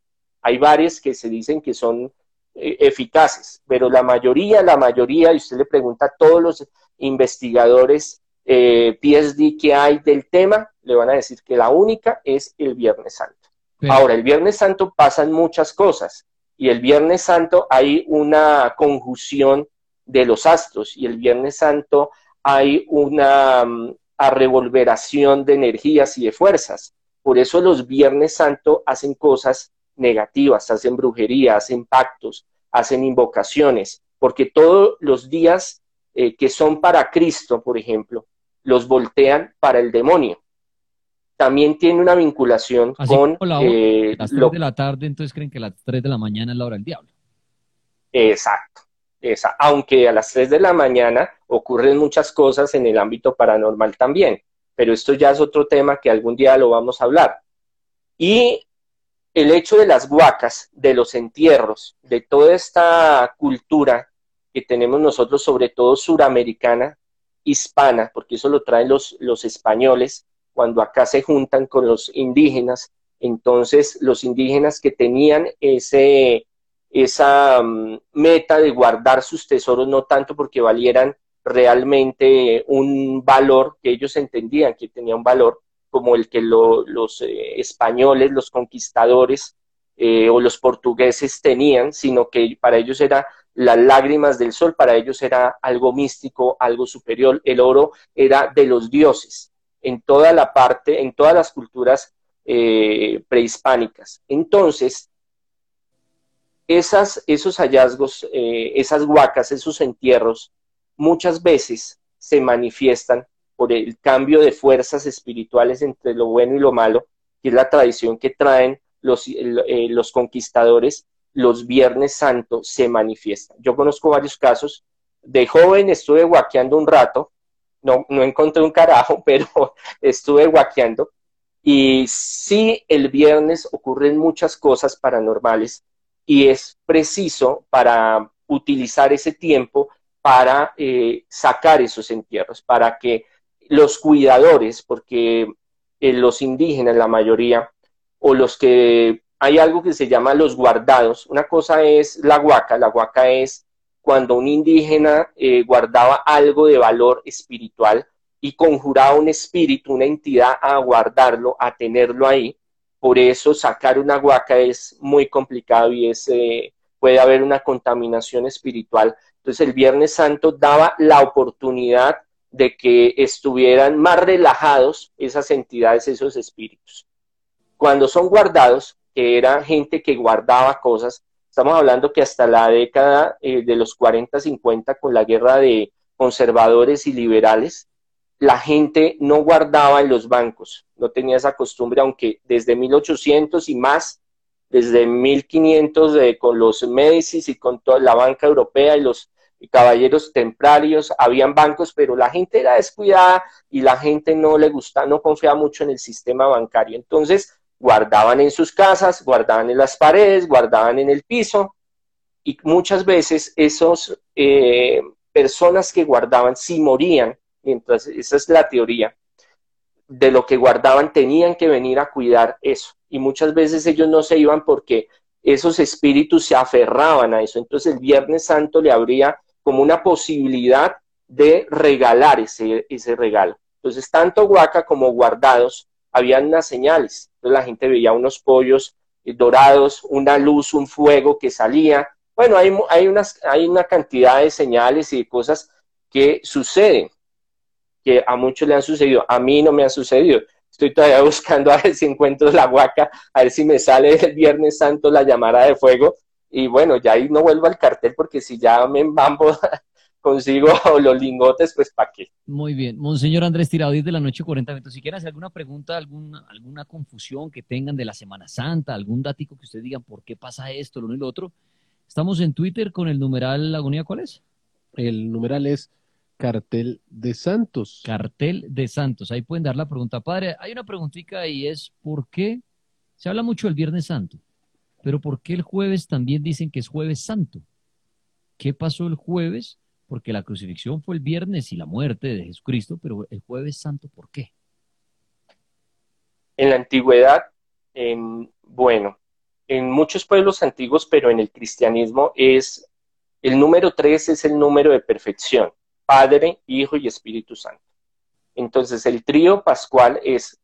Speaker 3: Hay varias que se dicen que son eficaces, pero la mayoría, la mayoría, y usted le pregunta a todos los investigadores eh, PSD que hay del tema, le van a decir que la única es el Viernes Santo. Ahora, el Viernes Santo pasan muchas cosas y el Viernes Santo hay una conjunción de los astros y el Viernes Santo hay una, mm, a revolveración de energías y de fuerzas. Por eso los Viernes Santo hacen cosas negativas, hacen brujería, hacen pactos, hacen invocaciones, porque todos los días eh, que son para Cristo, por ejemplo, los voltean para el demonio. También tiene una vinculación con...
Speaker 1: Eh, las 3 de la tarde, entonces creen que las 3 de la mañana es la hora del diablo.
Speaker 3: Exacto. Esa, aunque a las 3 de la mañana ocurren muchas cosas en el ámbito paranormal también, pero esto ya es otro tema que algún día lo vamos a hablar. Y el hecho de las huacas, de los entierros, de toda esta cultura que tenemos nosotros, sobre todo suramericana, hispana, porque eso lo traen los, españoles, cuando acá se juntan con los indígenas, entonces los indígenas que tenían ese, esa mm, meta de guardar sus tesoros, no tanto porque valieran realmente un valor que ellos entendían que tenía un valor, como el que los eh, españoles, los conquistadores eh, o los portugueses tenían, sino que para ellos era las lágrimas del sol, para ellos era algo místico, algo superior. El oro era de los dioses en toda la parte, en todas las culturas eh, prehispánicas. Entonces, esas, esos hallazgos, esas huacas, esos entierros, muchas veces se manifiestan por el cambio de fuerzas espirituales entre lo bueno y lo malo, que es la tradición que traen los, eh, los conquistadores, los Viernes Santos se manifiestan. Yo conozco varios casos. De joven estuve guaqueando un rato, no, no encontré un carajo, pero estuve guaqueando. Y sí, el viernes ocurren muchas cosas paranormales y es preciso para utilizar ese tiempo para eh, sacar esos entierros, para que los cuidadores, porque eh, los indígenas, la mayoría, o los que hay algo que se llama los guardados. Una cosa es la huaca, la huaca es cuando un indígena eh, guardaba algo de valor espiritual y conjuraba un espíritu, una entidad a guardarlo, a tenerlo ahí. Por eso sacar una huaca es muy complicado y es, eh, puede haber una contaminación espiritual. Entonces el Viernes Santo daba la oportunidad de que estuvieran más relajados esas entidades, esos espíritus. Cuando son guardados, que era gente que guardaba cosas, estamos hablando que hasta la década eh, de los 40, 50, con la guerra de conservadores y liberales, la gente no guardaba en los bancos, no tenía esa costumbre, aunque desde 1800 y más, desde 1500 eh, con los Médicis y con toda la banca europea y los caballeros templarios, habían bancos, pero la gente era descuidada y la gente no le gustaba, no confiaba mucho en el sistema bancario. Entonces, guardaban en sus casas, guardaban en las paredes, guardaban en el piso y muchas veces esas eh, personas que guardaban, si morían, mientras esa es la teoría, de lo que guardaban tenían que venir a cuidar eso. Y muchas veces ellos no se iban porque esos espíritus se aferraban a eso. Entonces el Viernes Santo le habría como una posibilidad de regalar ese, ese regalo. Entonces, tanto Huaca como Guardados habían unas señales. Entonces la gente veía unos pollos eh, dorados, una luz, un fuego que salía. Bueno, hay, hay, unas, hay una cantidad de señales y de cosas que suceden, que a muchos le han sucedido. A mí no me ha sucedido. Estoy todavía buscando a ver si encuentro la huaca, a ver si me sale el Viernes Santo la llamada de fuego, y bueno, ya ahí no vuelvo al cartel porque si ya me embambo consigo los lingotes, pues ¿para qué?
Speaker 1: Muy bien. Monseñor Andrés Tirado, 10 de la noche, 40 minutos. Si quieren hacer alguna pregunta, alguna, alguna confusión que tengan de la Semana Santa, algún dático que ustedes digan por qué pasa esto, lo uno y lo otro, estamos en Twitter con el numeral Agonía, ¿cuál es?
Speaker 2: El numeral es Cartel de Santos.
Speaker 1: Cartel de Santos. Ahí pueden dar la pregunta. Padre, hay una preguntita y es ¿por qué se habla mucho del Viernes Santo? Pero ¿por qué el jueves también dicen que es jueves santo? ¿Qué pasó el jueves? Porque la crucifixión fue el viernes y la muerte de Jesucristo, pero el jueves santo, ¿por qué?
Speaker 3: En la antigüedad, en, bueno, en muchos pueblos antiguos, pero en el cristianismo es el número tres es el número de perfección, Padre, Hijo y Espíritu Santo. Entonces el trío pascual es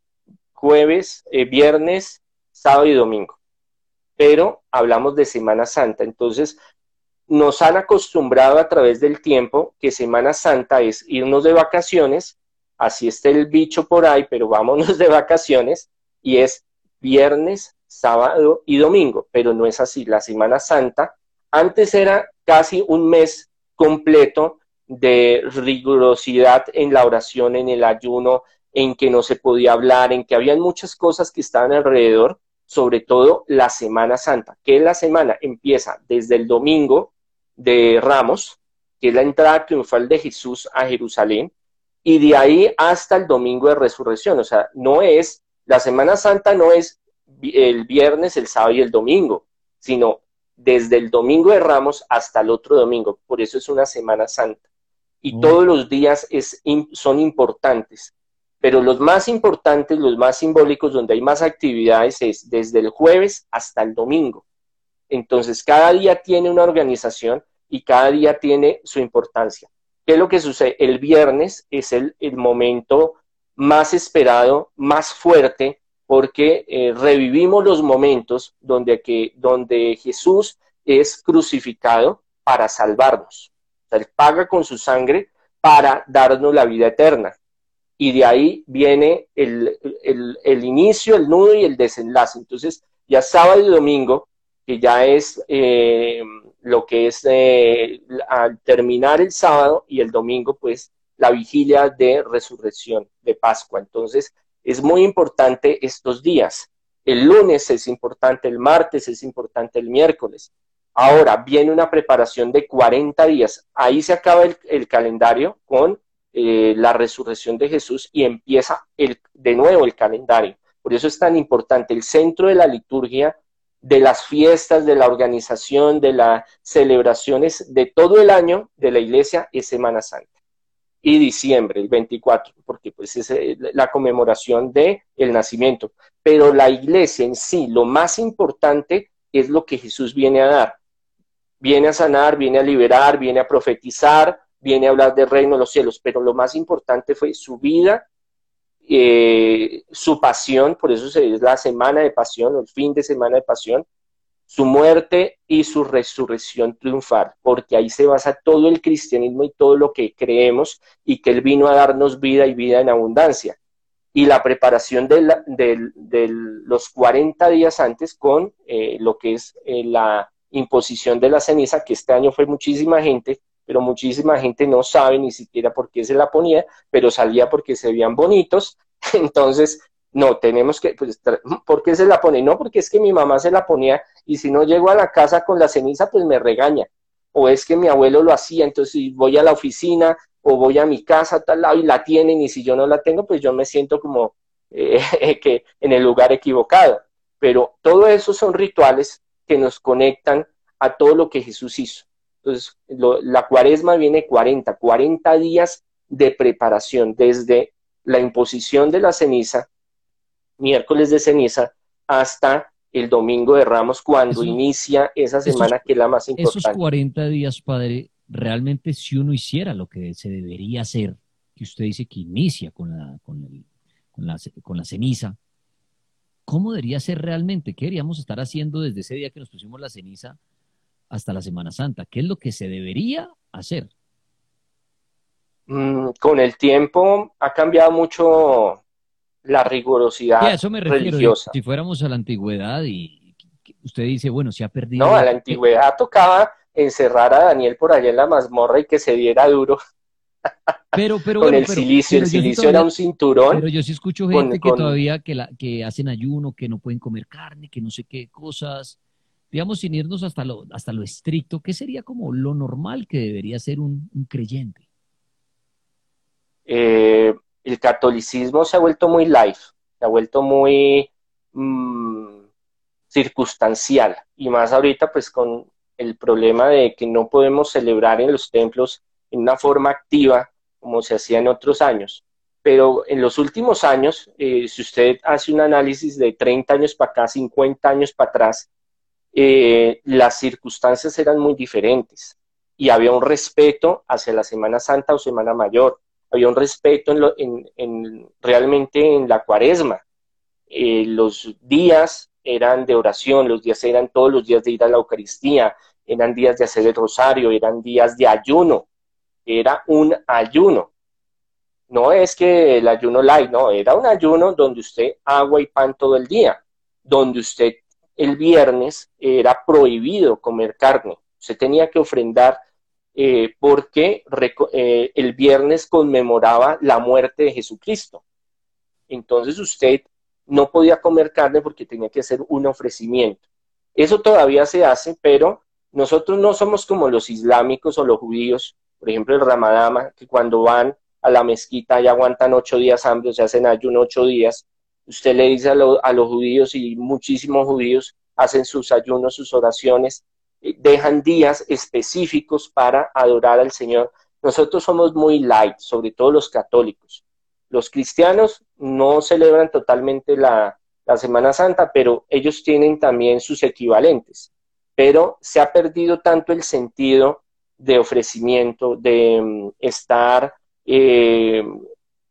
Speaker 3: jueves, eh, viernes, sábado y domingo pero hablamos de Semana Santa. Entonces, nos han acostumbrado a través del tiempo que Semana Santa es irnos de vacaciones así esté el bicho por ahí, pero vámonos de vacaciones, y es viernes, sábado y domingo, pero no es así. La Semana Santa antes era casi un mes completo de rigurosidad en la oración, en el ayuno, en que no se podía hablar, en que habían muchas cosas que estaban alrededor, sobre todo la Semana Santa, que la semana empieza desde el domingo de Ramos, que es la entrada triunfal de Jesús a Jerusalén, y de ahí hasta el domingo de resurrección. O sea, no es, la Semana Santa no es el viernes, el sábado y el domingo, sino desde el domingo de Ramos hasta el otro domingo. Por eso es una Semana Santa. Y oh. todos los días es, son importantes. Pero los más importantes, los más simbólicos, donde hay más actividades, es desde el jueves hasta el domingo. Entonces, cada día tiene una organización y cada día tiene su importancia. ¿Qué es lo que sucede? El viernes es el, momento más esperado, más fuerte, porque eh, revivimos los momentos donde, que, donde Jesús es crucificado para salvarnos. él paga con su sangre para darnos la vida eterna. Y de ahí viene el, inicio, el nudo y el desenlace. Entonces, ya sábado y domingo, que ya es eh, lo que es eh, al terminar el sábado y el domingo, pues la vigilia de resurrección, de Pascua. Entonces, es muy importante estos días. El lunes es importante, el martes es importante, el miércoles. Ahora viene una preparación de 40 días. Ahí se acaba el, calendario con eh, la resurrección de Jesús y empieza de nuevo el calendario. Por eso es tan importante. El centro de la liturgia, de las fiestas, de la organización, de las celebraciones de todo el año de la iglesia es Semana Santa y diciembre, el 24, porque pues es eh, la conmemoración de el nacimiento. Pero la iglesia en sí, lo más importante es lo que Jesús viene a dar. Viene a sanar, viene a liberar, viene a profetizar, viene a hablar del reino de los cielos, pero lo más importante fue su vida, eh, su pasión, por eso es la semana de pasión, el fin de semana de pasión, su muerte y su resurrección triunfar, porque ahí se basa todo el cristianismo y todo lo que creemos y que Él vino a darnos vida y vida en abundancia. Y la preparación de, los 40 días antes con eh, lo que es eh, la imposición de la ceniza, que este año fue muchísima gente, pero muchísima gente no sabe ni siquiera por qué se la ponía, pero salía porque se veían bonitos. Entonces, no, tenemos que, pues, ¿por qué se la pone? No, porque es que mi mamá se la ponía y si no llego a la casa con la ceniza, pues me regaña. O es que mi abuelo lo hacía, entonces si voy a la oficina o voy a mi casa a tal lado y la tienen y si yo no la tengo, pues yo me siento como eh, que en el lugar equivocado. Pero todo eso son rituales que nos conectan a todo lo que Jesús hizo. Entonces, la cuaresma viene 40, 40 días de preparación desde la imposición de la ceniza miércoles de ceniza hasta el domingo de Ramos, cuando inicia esa semana que es la más importante.
Speaker 1: Esos 40 días, padre, realmente si uno hiciera lo que se debería hacer, que usted dice que inicia con la, con, la, con la ceniza, ¿cómo debería ser realmente? ¿Qué deberíamos estar haciendo desde ese día que nos pusimos la ceniza hasta la Semana Santa? ¿Qué es lo que se debería hacer?
Speaker 3: Mm, con el tiempo ha cambiado mucho la rigurosidad eso me religiosa.
Speaker 1: Si fuéramos a la antigüedad y usted dice, bueno, se ha perdido.
Speaker 3: No, a la antigüedad tocaba encerrar a Daniel por allá en la mazmorra y que se diera duro.
Speaker 1: Pero, pero,
Speaker 3: con el silicio, el silicio era un cinturón.
Speaker 1: Pero yo sí escucho gente que todavía que, la, que hacen ayuno, que no pueden comer carne, que no sé qué cosas. Digamos, sin irnos hasta lo, hasta lo estricto, ¿qué sería como lo normal que debería ser un, un creyente?
Speaker 3: Eh, el catolicismo se ha vuelto muy live, se ha vuelto muy mm, circunstancial y más ahorita pues con el problema de que no podemos celebrar en los templos en una forma activa como se hacía en otros años. Pero en los últimos años, eh, si usted hace un análisis de 30 años para acá, 50 años para atrás, eh, las circunstancias eran muy diferentes y había un respeto hacia la Semana Santa o Semana Mayor había un respeto en, realmente en la cuaresma. Eh, los días eran de oración, los días eran todos los días de ir a la Eucaristía, eran días de hacer el rosario, eran días de ayuno, era un ayuno. No es que el ayuno light, no, era un ayuno donde usted agua y pan todo el día, donde usted el viernes era prohibido comer carne. Se tenía que ofrendar eh, porque eh, el viernes conmemoraba la muerte de Jesucristo. Entonces usted no podía comer carne porque tenía que hacer un ofrecimiento. Eso todavía se hace, pero nosotros no somos como los islámicos o los judíos, por ejemplo el Ramadama, que cuando van a la mezquita y aguantan ocho días hambre, o se hacen ayuno ocho días, usted le dice a, a los judíos y muchísimos judíos hacen sus ayunos, sus oraciones, dejan días específicos para adorar al Señor. Nosotros somos muy light, sobre todo los católicos. Los cristianos no celebran totalmente la, Semana Santa, pero ellos tienen también sus equivalentes. Pero se ha perdido tanto el sentido de ofrecimiento, de mm, estar eh,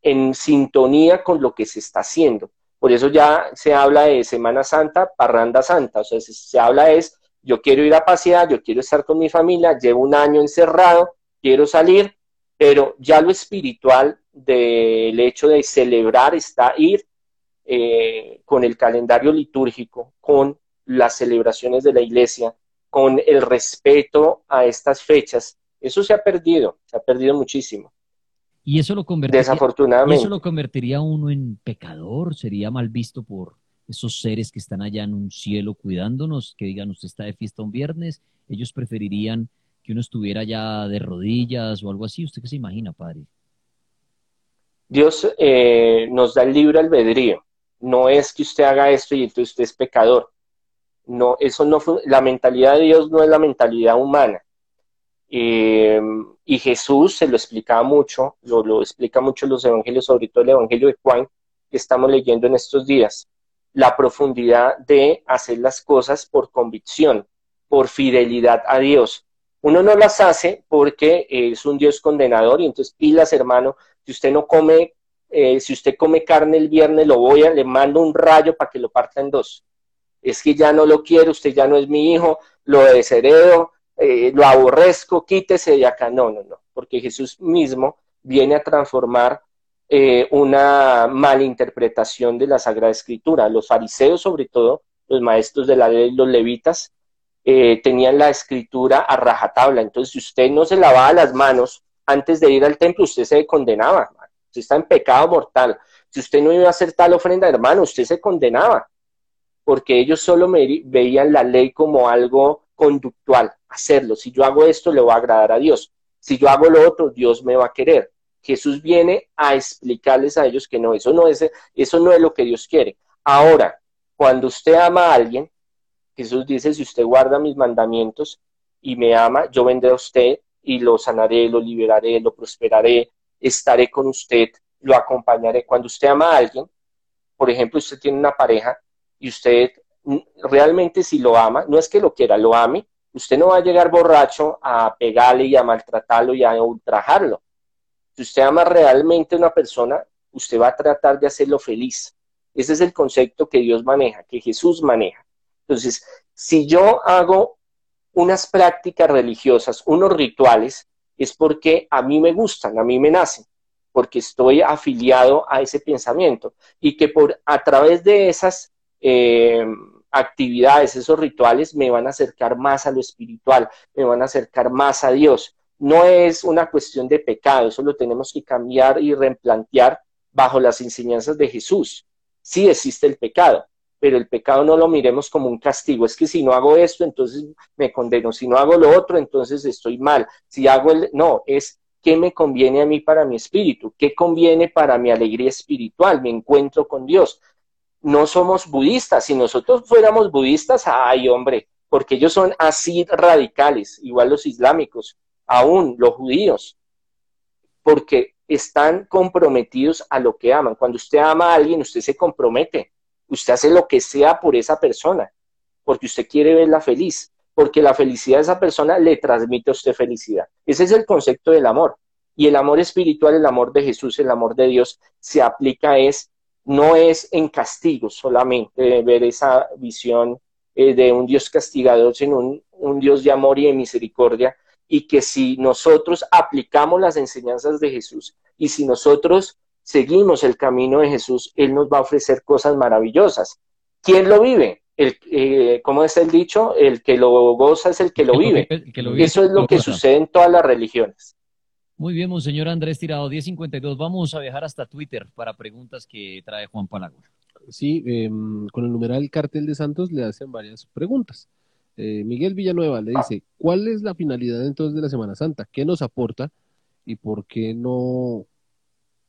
Speaker 3: en sintonía con lo que se está haciendo. Por eso ya se habla de Semana Santa, Parranda Santa, o sea, se, habla es, yo quiero ir a pasear, yo quiero estar con mi familia, llevo un año encerrado, quiero salir, pero ya lo espiritual del hecho de celebrar está ir eh, con el calendario litúrgico, con las celebraciones de la iglesia, con el respeto a estas fechas. Eso se ha perdido, se ha perdido muchísimo.
Speaker 1: Y eso lo convertiría,
Speaker 3: Desafortunadamente.
Speaker 1: eso lo convertiría uno en pecador, sería mal visto por esos seres que están allá en un cielo cuidándonos, que digan usted está de fiesta un viernes, ellos preferirían que uno estuviera ya de rodillas o algo así. ¿Usted qué se imagina, padre?
Speaker 3: Dios eh, nos da el libre albedrío. No es que usted haga esto y entonces usted es pecador. No, eso no la mentalidad de Dios no es la mentalidad humana. Eh, y Jesús se lo explicaba mucho, lo, lo explica mucho los evangelios, sobre todo el evangelio de Juan, que estamos leyendo en estos días. La profundidad de hacer las cosas por convicción, por fidelidad a Dios. Uno no las hace porque es un Dios condenador y entonces pilas, hermano, si usted no come, eh, si usted come carne el viernes, lo voy a, le mando un rayo para que lo parta en dos. Es que ya no lo quiero, usted ya no es mi hijo, lo desheredo, eh, lo aborrezco, quítese de acá. No, no, no, porque Jesús mismo viene a transformar eh, una malinterpretación de la Sagrada Escritura. Los fariseos, sobre todo, los maestros de la ley, los levitas, eh, tenían la escritura a rajatabla. Entonces, si usted no se lavaba las manos antes de ir al templo, usted se condenaba. Usted está en pecado mortal. Si usted no iba a hacer tal ofrenda, hermano, usted se condenaba. Porque ellos solo veían la ley como algo conductual, hacerlo. Si yo hago esto, le va a agradar a Dios. Si yo hago lo otro, Dios me va a querer. Jesús viene a explicarles a ellos que no, eso no es, eso no es lo que Dios quiere. Ahora, cuando usted ama a alguien, Jesús dice, si usted guarda mis mandamientos y me ama, yo vendré a usted y lo sanaré, lo liberaré, lo prosperaré, estaré con usted, lo acompañaré. Cuando usted ama a alguien, por ejemplo, usted tiene una pareja y usted realmente si lo ama, no es que lo quiera, lo ame, usted no va a llegar borracho a pegarle y a maltratarlo y a ultrajarlo. Si usted ama realmente a una persona, usted va a tratar de hacerlo feliz. Ese es el concepto que Dios maneja, que Jesús maneja. Entonces, si yo hago unas prácticas religiosas, unos rituales, es porque a mí me gustan, a mí me nacen, porque estoy afiliado a ese pensamiento y que por a través de esas eh, actividades, esos rituales me van a acercar más a lo espiritual, me van a acercar más a Dios. No es una cuestión de pecado, eso lo tenemos que cambiar y replantear bajo las enseñanzas de Jesús. Sí existe el pecado, pero el pecado no lo miremos como un castigo. Es que si no hago esto, entonces me condeno. Si no hago lo otro, entonces estoy mal. Si hago el... No, es qué me conviene a mí para mi espíritu, qué conviene para mi alegría espiritual, mi encuentro con Dios no somos budistas. Si nosotros fuéramos budistas, ay hombre, porque ellos son así radicales, igual los islámicos, aún los judíos, porque están comprometidos a lo que aman. Cuando usted ama a alguien, usted se compromete, usted hace lo que sea por esa persona, porque usted quiere verla feliz, porque la felicidad de esa persona le transmite a usted felicidad. Ese es el concepto del amor. Y el amor espiritual, el amor de Jesús, el amor de Dios, se aplica es no es en castigo solamente ver esa visión eh, de un Dios castigador, sino un, Dios de amor y de misericordia y que si nosotros aplicamos las enseñanzas de Jesús y si nosotros seguimos el camino de Jesús, Él nos va a ofrecer cosas maravillosas. ¿Quién lo vive? El, eh, ¿Cómo es el dicho? El que lo goza es el que lo, vive. Eso es lo, que sucede en todas las religiones.
Speaker 1: Muy bien, Monseñor Andrés Tirado, 1052. Vamos a viajar hasta Twitter para preguntas que trae Juan Palagua.
Speaker 2: Sí, em, con el numeral Cartel de Santos le hacen varias preguntas. Eh, Miguel Villanueva le dice, ¿cuál es la finalidad entonces de la Semana Santa? ¿Qué nos aporta y por qué no,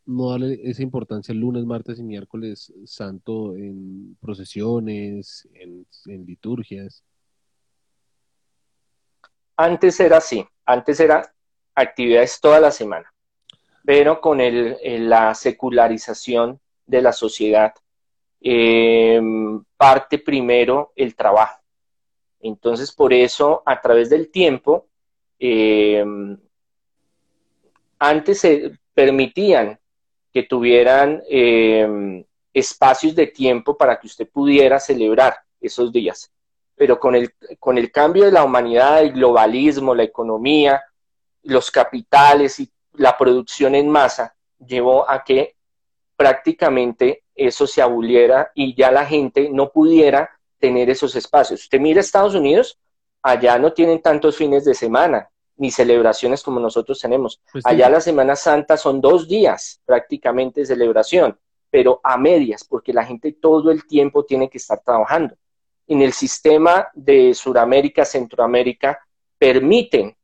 Speaker 2: no darle esa importancia el lunes, martes y miércoles santo en procesiones, en, liturgias?
Speaker 3: Antes era así, antes era actividades toda la semana, pero con el, la secularización de la sociedad eh, parte primero el trabajo entonces, por eso, a través del tiempo, eh, antes se permitían que tuvieran eh, espacios de tiempo para que usted pudiera celebrar esos días. Pero con el, con el cambio de la humanidad, el globalismo, la economía, los capitales y la producción en masa, llevó a que prácticamente eso se aboliera y ya la gente no pudiera tener esos espacios. Usted mira Estados Unidos, allá no tienen tantos fines de semana ni celebraciones como nosotros tenemos. Pues allá la Semana Santa son dos días prácticamente de celebración, pero a medias, porque la gente todo el tiempo tiene que estar trabajando. En el sistema de Sudamérica, Centroamérica, permiten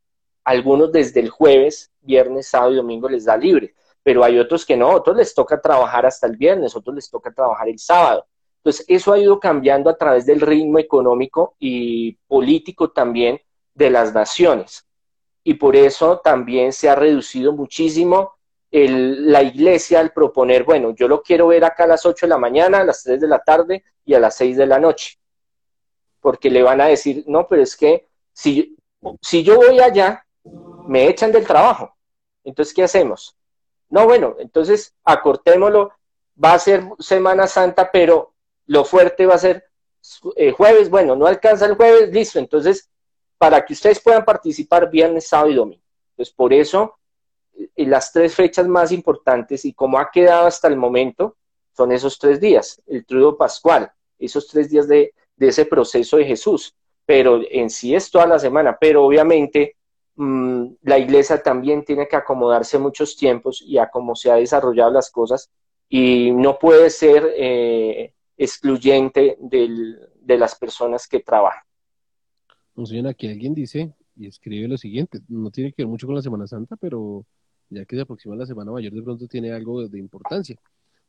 Speaker 3: algunos desde el jueves, viernes, sábado y domingo les da libre, pero hay otros que no, otros les toca trabajar hasta el viernes, otros les toca trabajar el sábado. Entonces, eso ha ido cambiando a través del ritmo económico y político también de las naciones. Y por eso también se ha reducido muchísimo la iglesia al proponer, bueno, yo lo quiero ver acá a las 8 de la mañana, a las 3 de la tarde y a las 6 de la noche. Porque le van a decir, no, pero es que si, si yo voy allá, me echan del trabajo. Entonces, ¿qué hacemos? No, bueno, entonces acortémoslo, va a ser Semana Santa, pero lo fuerte va a ser eh, jueves, bueno, no alcanza el jueves, listo, entonces, para que ustedes puedan participar viernes, sábado y domingo. Entonces, por eso, eh, las tres fechas más importantes y como ha quedado hasta el momento, son esos tres días, el trudo pascual, esos tres días de, ese proceso de Jesús, pero en sí es toda la semana, pero obviamente mm, la iglesia también tiene que acomodarse muchos tiempos y a cómo se han desarrollado las cosas y no puede ser eh, excluyente de las personas que trabajan.
Speaker 2: Señor, aquí alguien dice y escribe lo siguiente, no tiene que ver mucho con la Semana Santa, pero ya que se aproxima la Semana Mayor, de pronto tiene algo de, importancia.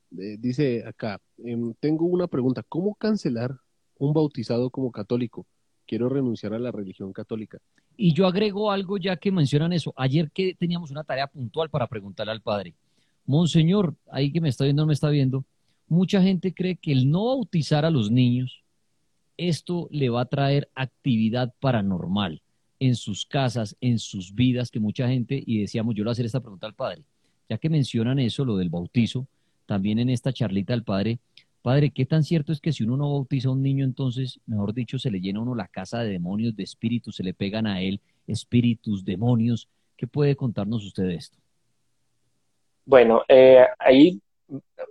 Speaker 2: dice acá, em, tengo una pregunta, ¿cómo cancelar un bautizado como católico? Quiero renunciar a la religión católica.
Speaker 1: Y yo agrego algo ya que mencionan eso. Ayer que teníamos una tarea puntual para preguntarle al padre, Monseñor, ahí que me está viendo, no me está viendo, mucha gente cree que el no bautizar a los niños, esto le va a traer actividad paranormal en sus casas, en sus vidas, que mucha gente, y decíamos, yo le voy a hacer esta pregunta al padre, ya que mencionan eso, lo del bautizo, también en esta charlita al padre, padre, ¿qué tan cierto es que si uno no bautiza a un niño, entonces, mejor dicho, se le llena a uno la casa de demonios, de espíritus, se le pegan a él espíritus, demonios? ¿Qué puede contarnos usted de esto?
Speaker 3: Bueno, eh, ahí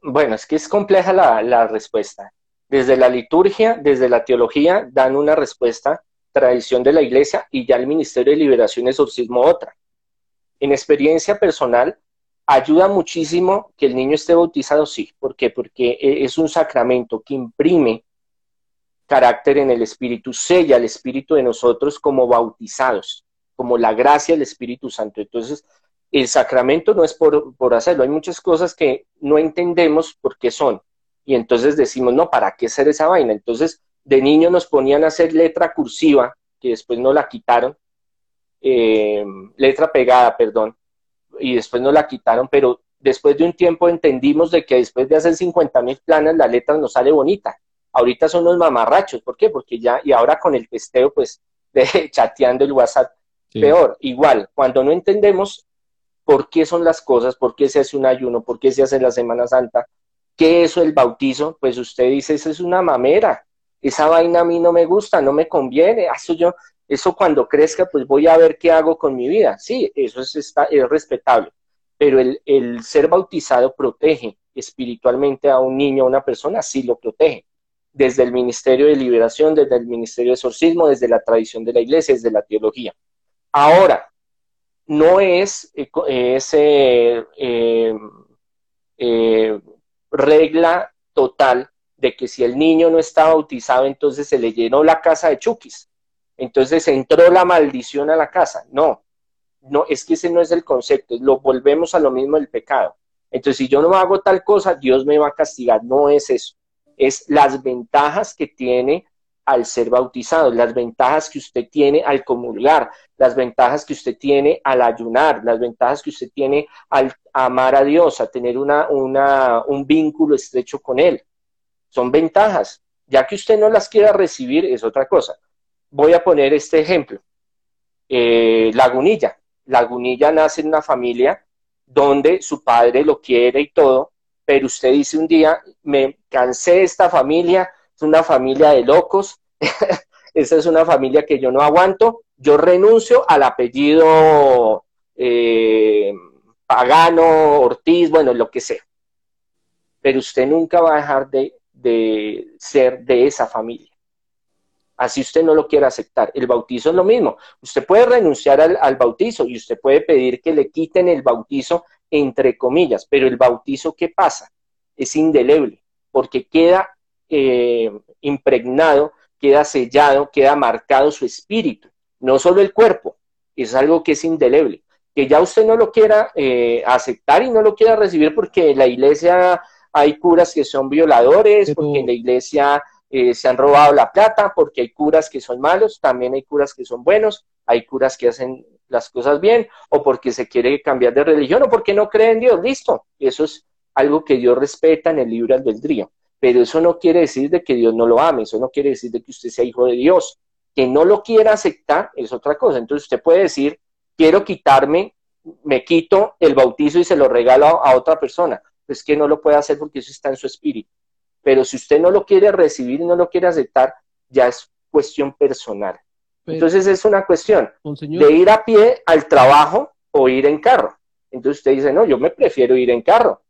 Speaker 3: bueno, es que es compleja la, respuesta. Desde la liturgia, desde la teología, dan una respuesta, tradición de la iglesia, y ya el Ministerio de Liberación Exorcismo otra. En experiencia personal, ayuda muchísimo que el niño esté bautizado, sí. ¿Por qué? Porque e, es un sacramento que imprime carácter en el Espíritu, sella el Espíritu de nosotros como bautizados, como la gracia del Espíritu Santo. Entonces, el sacramento no es por, hacerlo, hay muchas cosas que no entendemos por qué son. Y entonces decimos, no, ¿para qué hacer esa vaina? Entonces, de niño nos ponían a hacer letra cursiva, que después no la quitaron, eh, letra pegada, perdón, y después no la quitaron, pero después de un tiempo entendimos de que después de hacer 50 mil planas, la letra nos sale bonita. Ahorita son los mamarrachos, ¿por qué? Porque ya, y ahora con el testeo, pues, de chateando el WhatsApp, peor. Igual, cuando no entendemos, por qué son las cosas, por qué se hace un ayuno, por qué se hace la Semana Santa, qué es eso el bautizo, pues usted dice, eso es una mamera, esa vaina a mí no me gusta, no me conviene, eso yo, Eso cuando crezca, pues voy a ver qué hago con mi vida. Sí, eso es, está, es respetable. Pero el, el ser bautizado protege espiritualmente a un niño, a una persona, sí lo protege. Desde el Ministerio de Liberación, desde el Ministerio de Exorcismo, desde la tradición de la iglesia, desde la teología. Ahora, no es, eh, eh, eh, regla total de que si el niño no está bautizado, entonces se le llenó la casa de chukis. Entonces entró la maldición a la casa. No, no, es que ese no es el concepto, lo volvemos a lo mismo del pecado. Entonces, si yo no hago tal cosa, Dios me va a castigar. No es eso. Es las ventajas que tiene al ser bautizado, las ventajas que usted tiene al comulgar, las ventajas que usted tiene al ayunar, las ventajas que usted tiene al amar a Dios, a tener una, una, un vínculo estrecho con Él. Son ventajas. Ya que usted no las quiera recibir, es otra cosa. Voy a poner este ejemplo. Eh, Lagunilla. Lagunilla nace en una familia donde su padre lo quiere y todo, pero usted dice un día, me cansé de esta familia, es una familia de locos, esa es una familia que yo no aguanto, yo renuncio al apellido eh, Pagano, Ortiz, bueno, lo que sea. Pero usted nunca va a dejar de, de ser de esa familia. Así usted no lo quiere aceptar. El bautizo es lo mismo. Usted puede renunciar al, al, bautizo y usted puede pedir que le quiten el bautizo entre comillas, pero el bautizo, ¿qué pasa? Es indeleble, porque queda eh, impregnado, queda sellado, queda marcado su espíritu, no solo el cuerpo, es algo que es indeleble. Que ya usted no lo quiera eh, aceptar y no lo quiera recibir porque en la iglesia hay curas que son violadores, porque en la iglesia eh, se han robado la plata, porque hay curas que son malos, también hay curas que son buenos, hay curas que hacen las cosas bien, o porque se quiere cambiar de religión, o porque no cree en Dios, listo. Eso es algo que Dios respeta en el libre albedrío. Pero eso no quiere decir de que Dios no lo ame, eso no quiere decir de que usted sea hijo de Dios. Que no lo quiera aceptar es otra cosa. Entonces usted puede decir, quiero quitarme, me quito el bautizo y se lo regalo a, otra persona. Pues que no lo puede hacer porque eso está en su espíritu. Pero si usted no lo quiere recibir y no lo quiere aceptar, ya es cuestión personal. Entonces es una cuestión de ir a pie al trabajo o ir en carro. Entonces usted dice, no, yo me prefiero ir en carro.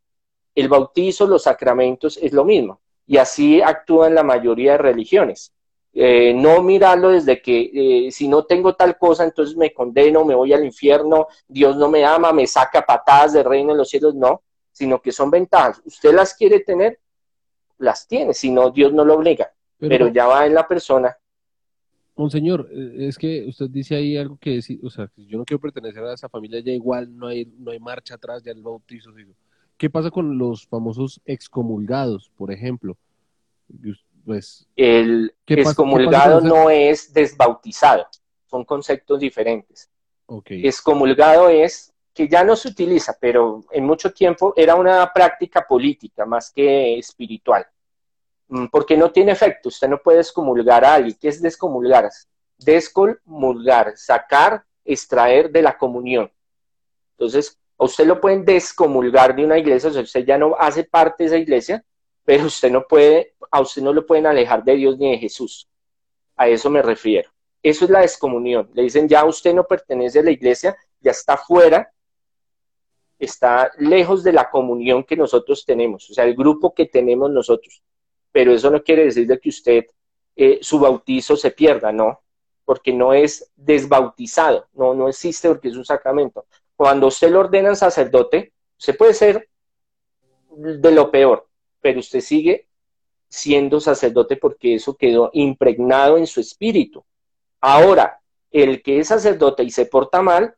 Speaker 3: El bautizo, los sacramentos es lo mismo. Y así actúan la mayoría de religiones. Eh, no mirarlo desde que eh, si no tengo tal cosa, entonces me condeno, me voy al infierno, Dios no me ama, me saca patadas del reino de los cielos, no, sino que son ventajas. Usted las quiere tener, las tiene, si no, Dios no lo obliga, pero ya va en la persona
Speaker 2: Monseñor, eh, es que usted dice ahí algo que decir, o sea, yo no quiero pertenecer a esa familia, ya igual no hay, no hay marcha atrás, ya el bautizo. ¿Qué pasa con los famosos excomulgados, por ejemplo?
Speaker 3: Pues, el excomulgado no es desbautizado, son conceptos diferentes. Okay. Excomulgado es que ya no se utiliza, pero en mucho tiempo era una práctica política más que espiritual. Mm, porque no tiene efecto. Usted no puede excomulgar a alguien. ¿Qué es descomulgar? Descomulgar, sacar, extraer de la comunión. Entonces, a usted lo pueden descomulgar de una iglesia, o sea, usted ya no hace parte de esa iglesia, pero usted no puede, a usted no lo pueden alejar de Dios ni de Jesús. A eso me refiero. Eso es la descomunión. Le dicen, ya usted no pertenece a la iglesia, ya está fuera, está lejos de la comunión que nosotros tenemos, o sea, el grupo que tenemos nosotros pero eso no quiere decir de que usted eh, su bautizo se pierda, no, porque no es desbautizado, no, no existe porque es un sacramento. Cuando usted lo ordena sacerdote, se puede ser de lo peor, pero usted sigue siendo sacerdote porque eso quedó impregnado en su espíritu. Ahora, el que es sacerdote y se porta mal,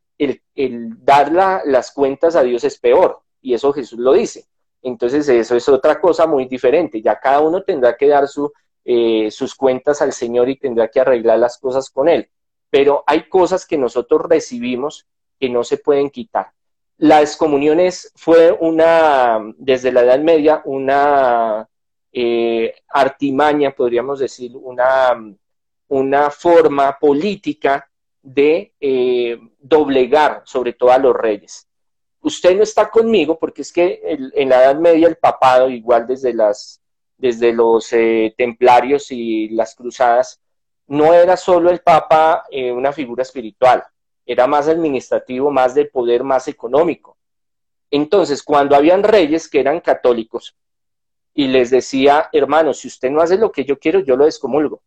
Speaker 3: el, dar las cuentas a Dios es peor, y eso Jesús lo dice. Entonces eso es otra cosa muy diferente. Ya cada uno tendrá que dar eh, sus cuentas al Señor y tendrá que arreglar las cosas con Él. Pero hay cosas que nosotros recibimos que no se pueden quitar. La excomunión fue una, desde la Edad Media, una eh, artimaña, podríamos decir, una, una forma política de eh, doblegar sobre todo a los reyes usted no está conmigo porque es que en la Edad Media el papado, igual desde, las, desde los eh, templarios y las cruzadas, no era solo el Papa eh, una figura espiritual, era más administrativo, más de poder, más económico. Entonces, cuando habían reyes que eran católicos y les decía, hermano, si usted no hace lo que yo quiero, yo lo descomulgo.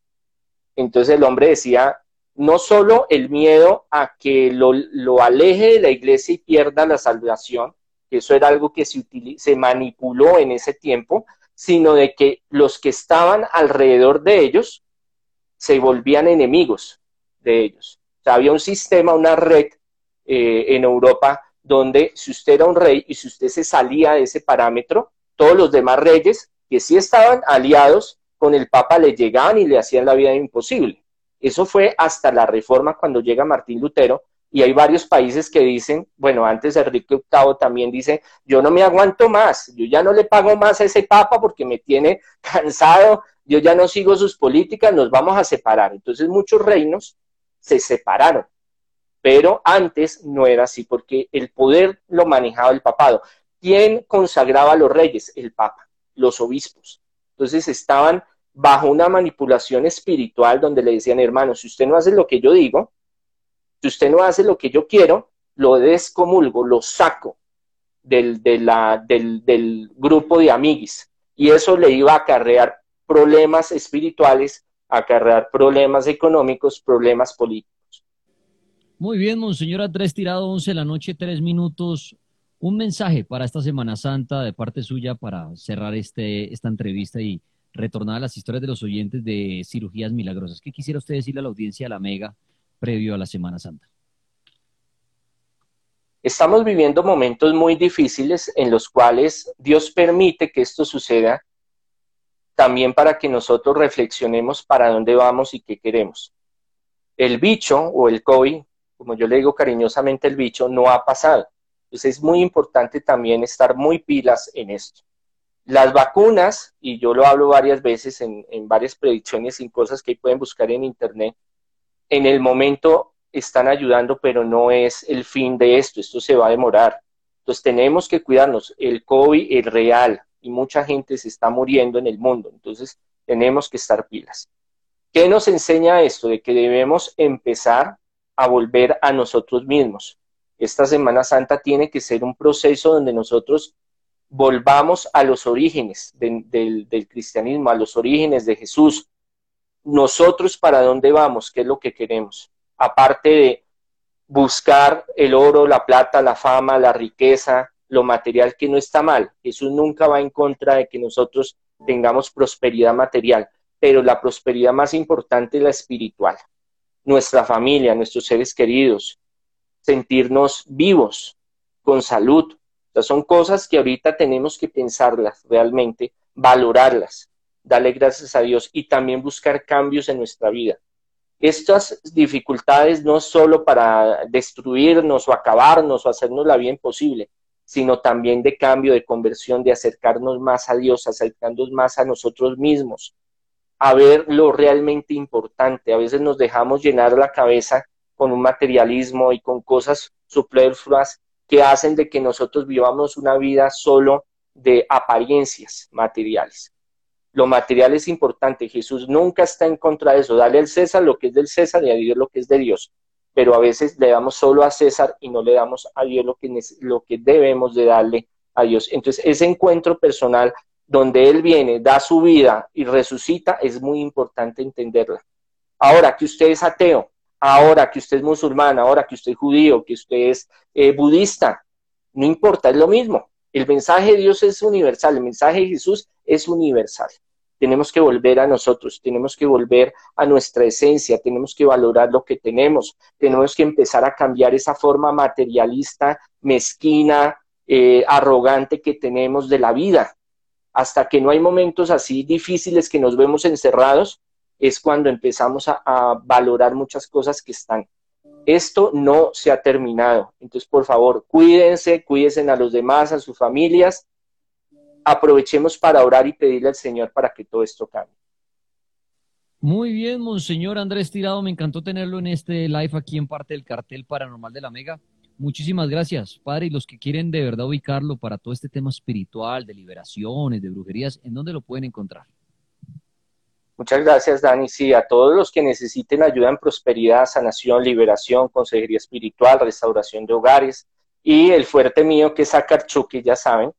Speaker 3: Entonces el hombre decía, no solo el miedo a que lo, lo aleje de la iglesia y pierda la salvación, que eso era algo que se, se manipuló en ese tiempo, sino de que los que estaban alrededor de ellos se volvían enemigos de ellos. O sea, había un sistema, una red eh, en Europa donde si usted era un rey y si usted se salía de ese parámetro, todos los demás reyes que sí estaban aliados con el Papa le llegaban y le hacían la vida imposible. Eso fue hasta la reforma cuando llega Martín Lutero y hay varios países que dicen, bueno, antes Enrique VIII también dice, yo no me aguanto más, yo ya no le pago más a ese Papa porque me tiene cansado, yo ya no sigo sus políticas, nos vamos a separar. Entonces muchos reinos se separaron, pero antes no era así porque el poder lo manejaba el papado. ¿Quién consagraba a los reyes? El papa, los obispos. Entonces estaban bajo una manipulación espiritual donde le decían, hermano, si usted no hace lo que yo digo, si usted no hace lo que yo quiero, lo descomulgo, lo saco del, del, grupo de amiguis. Y eso le iba a acarrear problemas espirituales, acarrear problemas económicos, problemas políticos.
Speaker 1: Muy bien, Monseñor Andrés Tirado, 11 de la noche, tres minutos. Un mensaje para esta Semana Santa de parte suya para cerrar este, esta entrevista y retornar a las historias de los oyentes de cirugías milagrosas. ¿Qué quisiera usted decirle a la audiencia de la Mega previo a la Semana Santa?
Speaker 3: Estamos viviendo momentos muy difíciles en los cuales Dios permite que esto suceda también para que nosotros reflexionemos para dónde vamos y qué queremos. El bicho o el COVID, como yo le digo cariñosamente el bicho, no ha pasado. Entonces es muy importante también estar muy pilas en esto. Las vacunas, y yo lo hablo varias veces en, varias predicciones y cosas que pueden buscar en internet, en el momento están ayudando, pero no es el fin de esto, esto se va a demorar. Entonces tenemos que cuidarnos. El COVID es real, y mucha gente se está muriendo en el mundo. Entonces, tenemos que estar pilas. ¿Qué nos enseña esto? De que debemos empezar a volver a nosotros mismos. Esta Semana Santa tiene que ser un proceso donde nosotros volvamos a los orígenes del, del cristianismo, a los orígenes de Jesús. Nosotros para dónde vamos, qué es lo que queremos. Aparte de buscar el oro, la plata, la fama, la riqueza, lo material que no está mal. Jesús nunca va en contra de que nosotros tengamos prosperidad material, pero la prosperidad más importante es la espiritual. Nuestra familia, nuestros seres queridos, sentirnos vivos, con salud. Son cosas que ahorita tenemos que pensarlas realmente, valorarlas, darle gracias a Dios y también buscar cambios en nuestra vida. Estas dificultades no solo para destruirnos o acabarnos o hacernos la vida imposible, sino también de cambio, de conversión, de acercarnos más a Dios, acercarnos más a nosotros mismos, a ver lo realmente importante. A veces nos dejamos llenar la cabeza con un materialismo y con cosas superfluas que hacen de que nosotros vivamos una vida solo de apariencias materiales. Lo material es importante. Jesús nunca está en contra de eso. Dale al César lo que es del César y a Dios lo que es de Dios pero a veces le damos solo a César y no le damos a Dios lo que, lo que debemos de darle a Dios. Entonces, ese encuentro personal donde Él viene, da su vida y resucita, es muy importante entenderla. Ahora que usted es ateo, ahora que usted es musulmán, ahora que usted es judío, que usted es eh, budista, no importa, es lo mismo. El mensaje de Dios es universal, el mensaje de Jesús es universal. Tenemos que volver a nosotros, tenemos que volver a nuestra esencia, tenemos que valorar lo que tenemos, tenemos que empezar a cambiar esa forma materialista, mezquina, eh, arrogante que tenemos de la vida. Hasta que no hay momentos así difíciles que nos vemos encerrados, es cuando empezamos a, valorar muchas cosas que están. Esto no se ha terminado. Entonces, por favor, cuídense, cuídense a los demás, a sus familias aprovechemos para orar y pedirle al Señor para que todo esto cambie.
Speaker 1: Muy bien, Monseñor Andrés Tirado, me encantó tenerlo en este live aquí en parte del cartel paranormal de la Mega. Muchísimas gracias, Padre, y los que quieren de verdad ubicarlo para todo este tema espiritual, de liberaciones, de brujerías, ¿en dónde lo pueden encontrar?
Speaker 3: Muchas gracias, Dani. Sí, a todos los que necesiten ayuda en prosperidad, sanación, liberación, consejería espiritual, restauración de hogares y el fuerte mío que es Acarchuque, ya saben,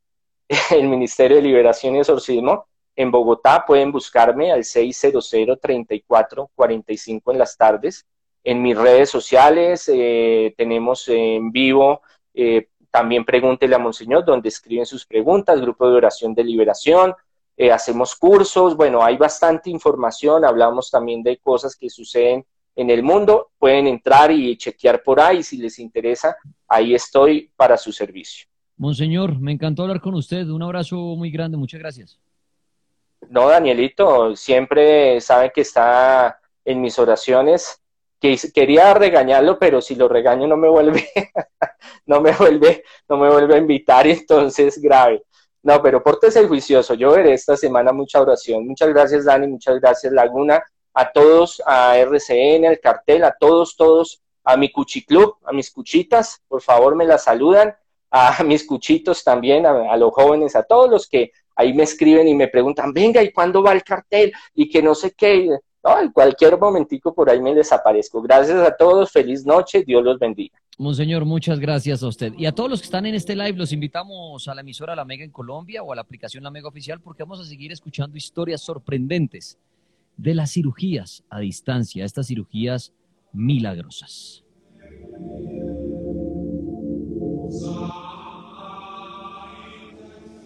Speaker 3: el Ministerio de Liberación y Exorcismo en Bogotá. Pueden buscarme al 600-3445 en las tardes. En mis redes sociales eh, tenemos en vivo eh, también pregúntele a Monseñor, donde escriben sus preguntas, grupo de oración de liberación, eh, hacemos cursos, bueno, hay bastante información, hablamos también de cosas que suceden en el mundo, pueden entrar y chequear por ahí si les interesa, ahí estoy para su servicio.
Speaker 1: Monseñor, me encantó hablar con usted, un abrazo muy grande, muchas gracias.
Speaker 3: No, Danielito, siempre sabe que está en mis oraciones, que quería regañarlo, pero si lo regaño no me vuelve, no me vuelve, no me vuelve a invitar, entonces grave. No, pero el juicioso. Yo veré esta semana mucha oración. Muchas gracias, Dani. Muchas gracias, Laguna. A todos, a RCN, al cartel, a todos, todos, a mi cuchiclub, a mis cuchitas, por favor me las saludan. A mis cuchitos también, a, los jóvenes, a todos los que ahí me escriben y me preguntan, venga, ¿y cuándo va el cartel? Y que no sé qué. En cualquier momentico por ahí me desaparezco. Gracias a todos, feliz noche, Dios los bendiga.
Speaker 1: Monseñor, muchas gracias a usted. Y a todos los que están en este live, los invitamos a la emisora La Mega en Colombia o a la aplicación La Mega Oficial porque vamos a seguir escuchando historias sorprendentes de las cirugías a distancia, estas cirugías milagrosas.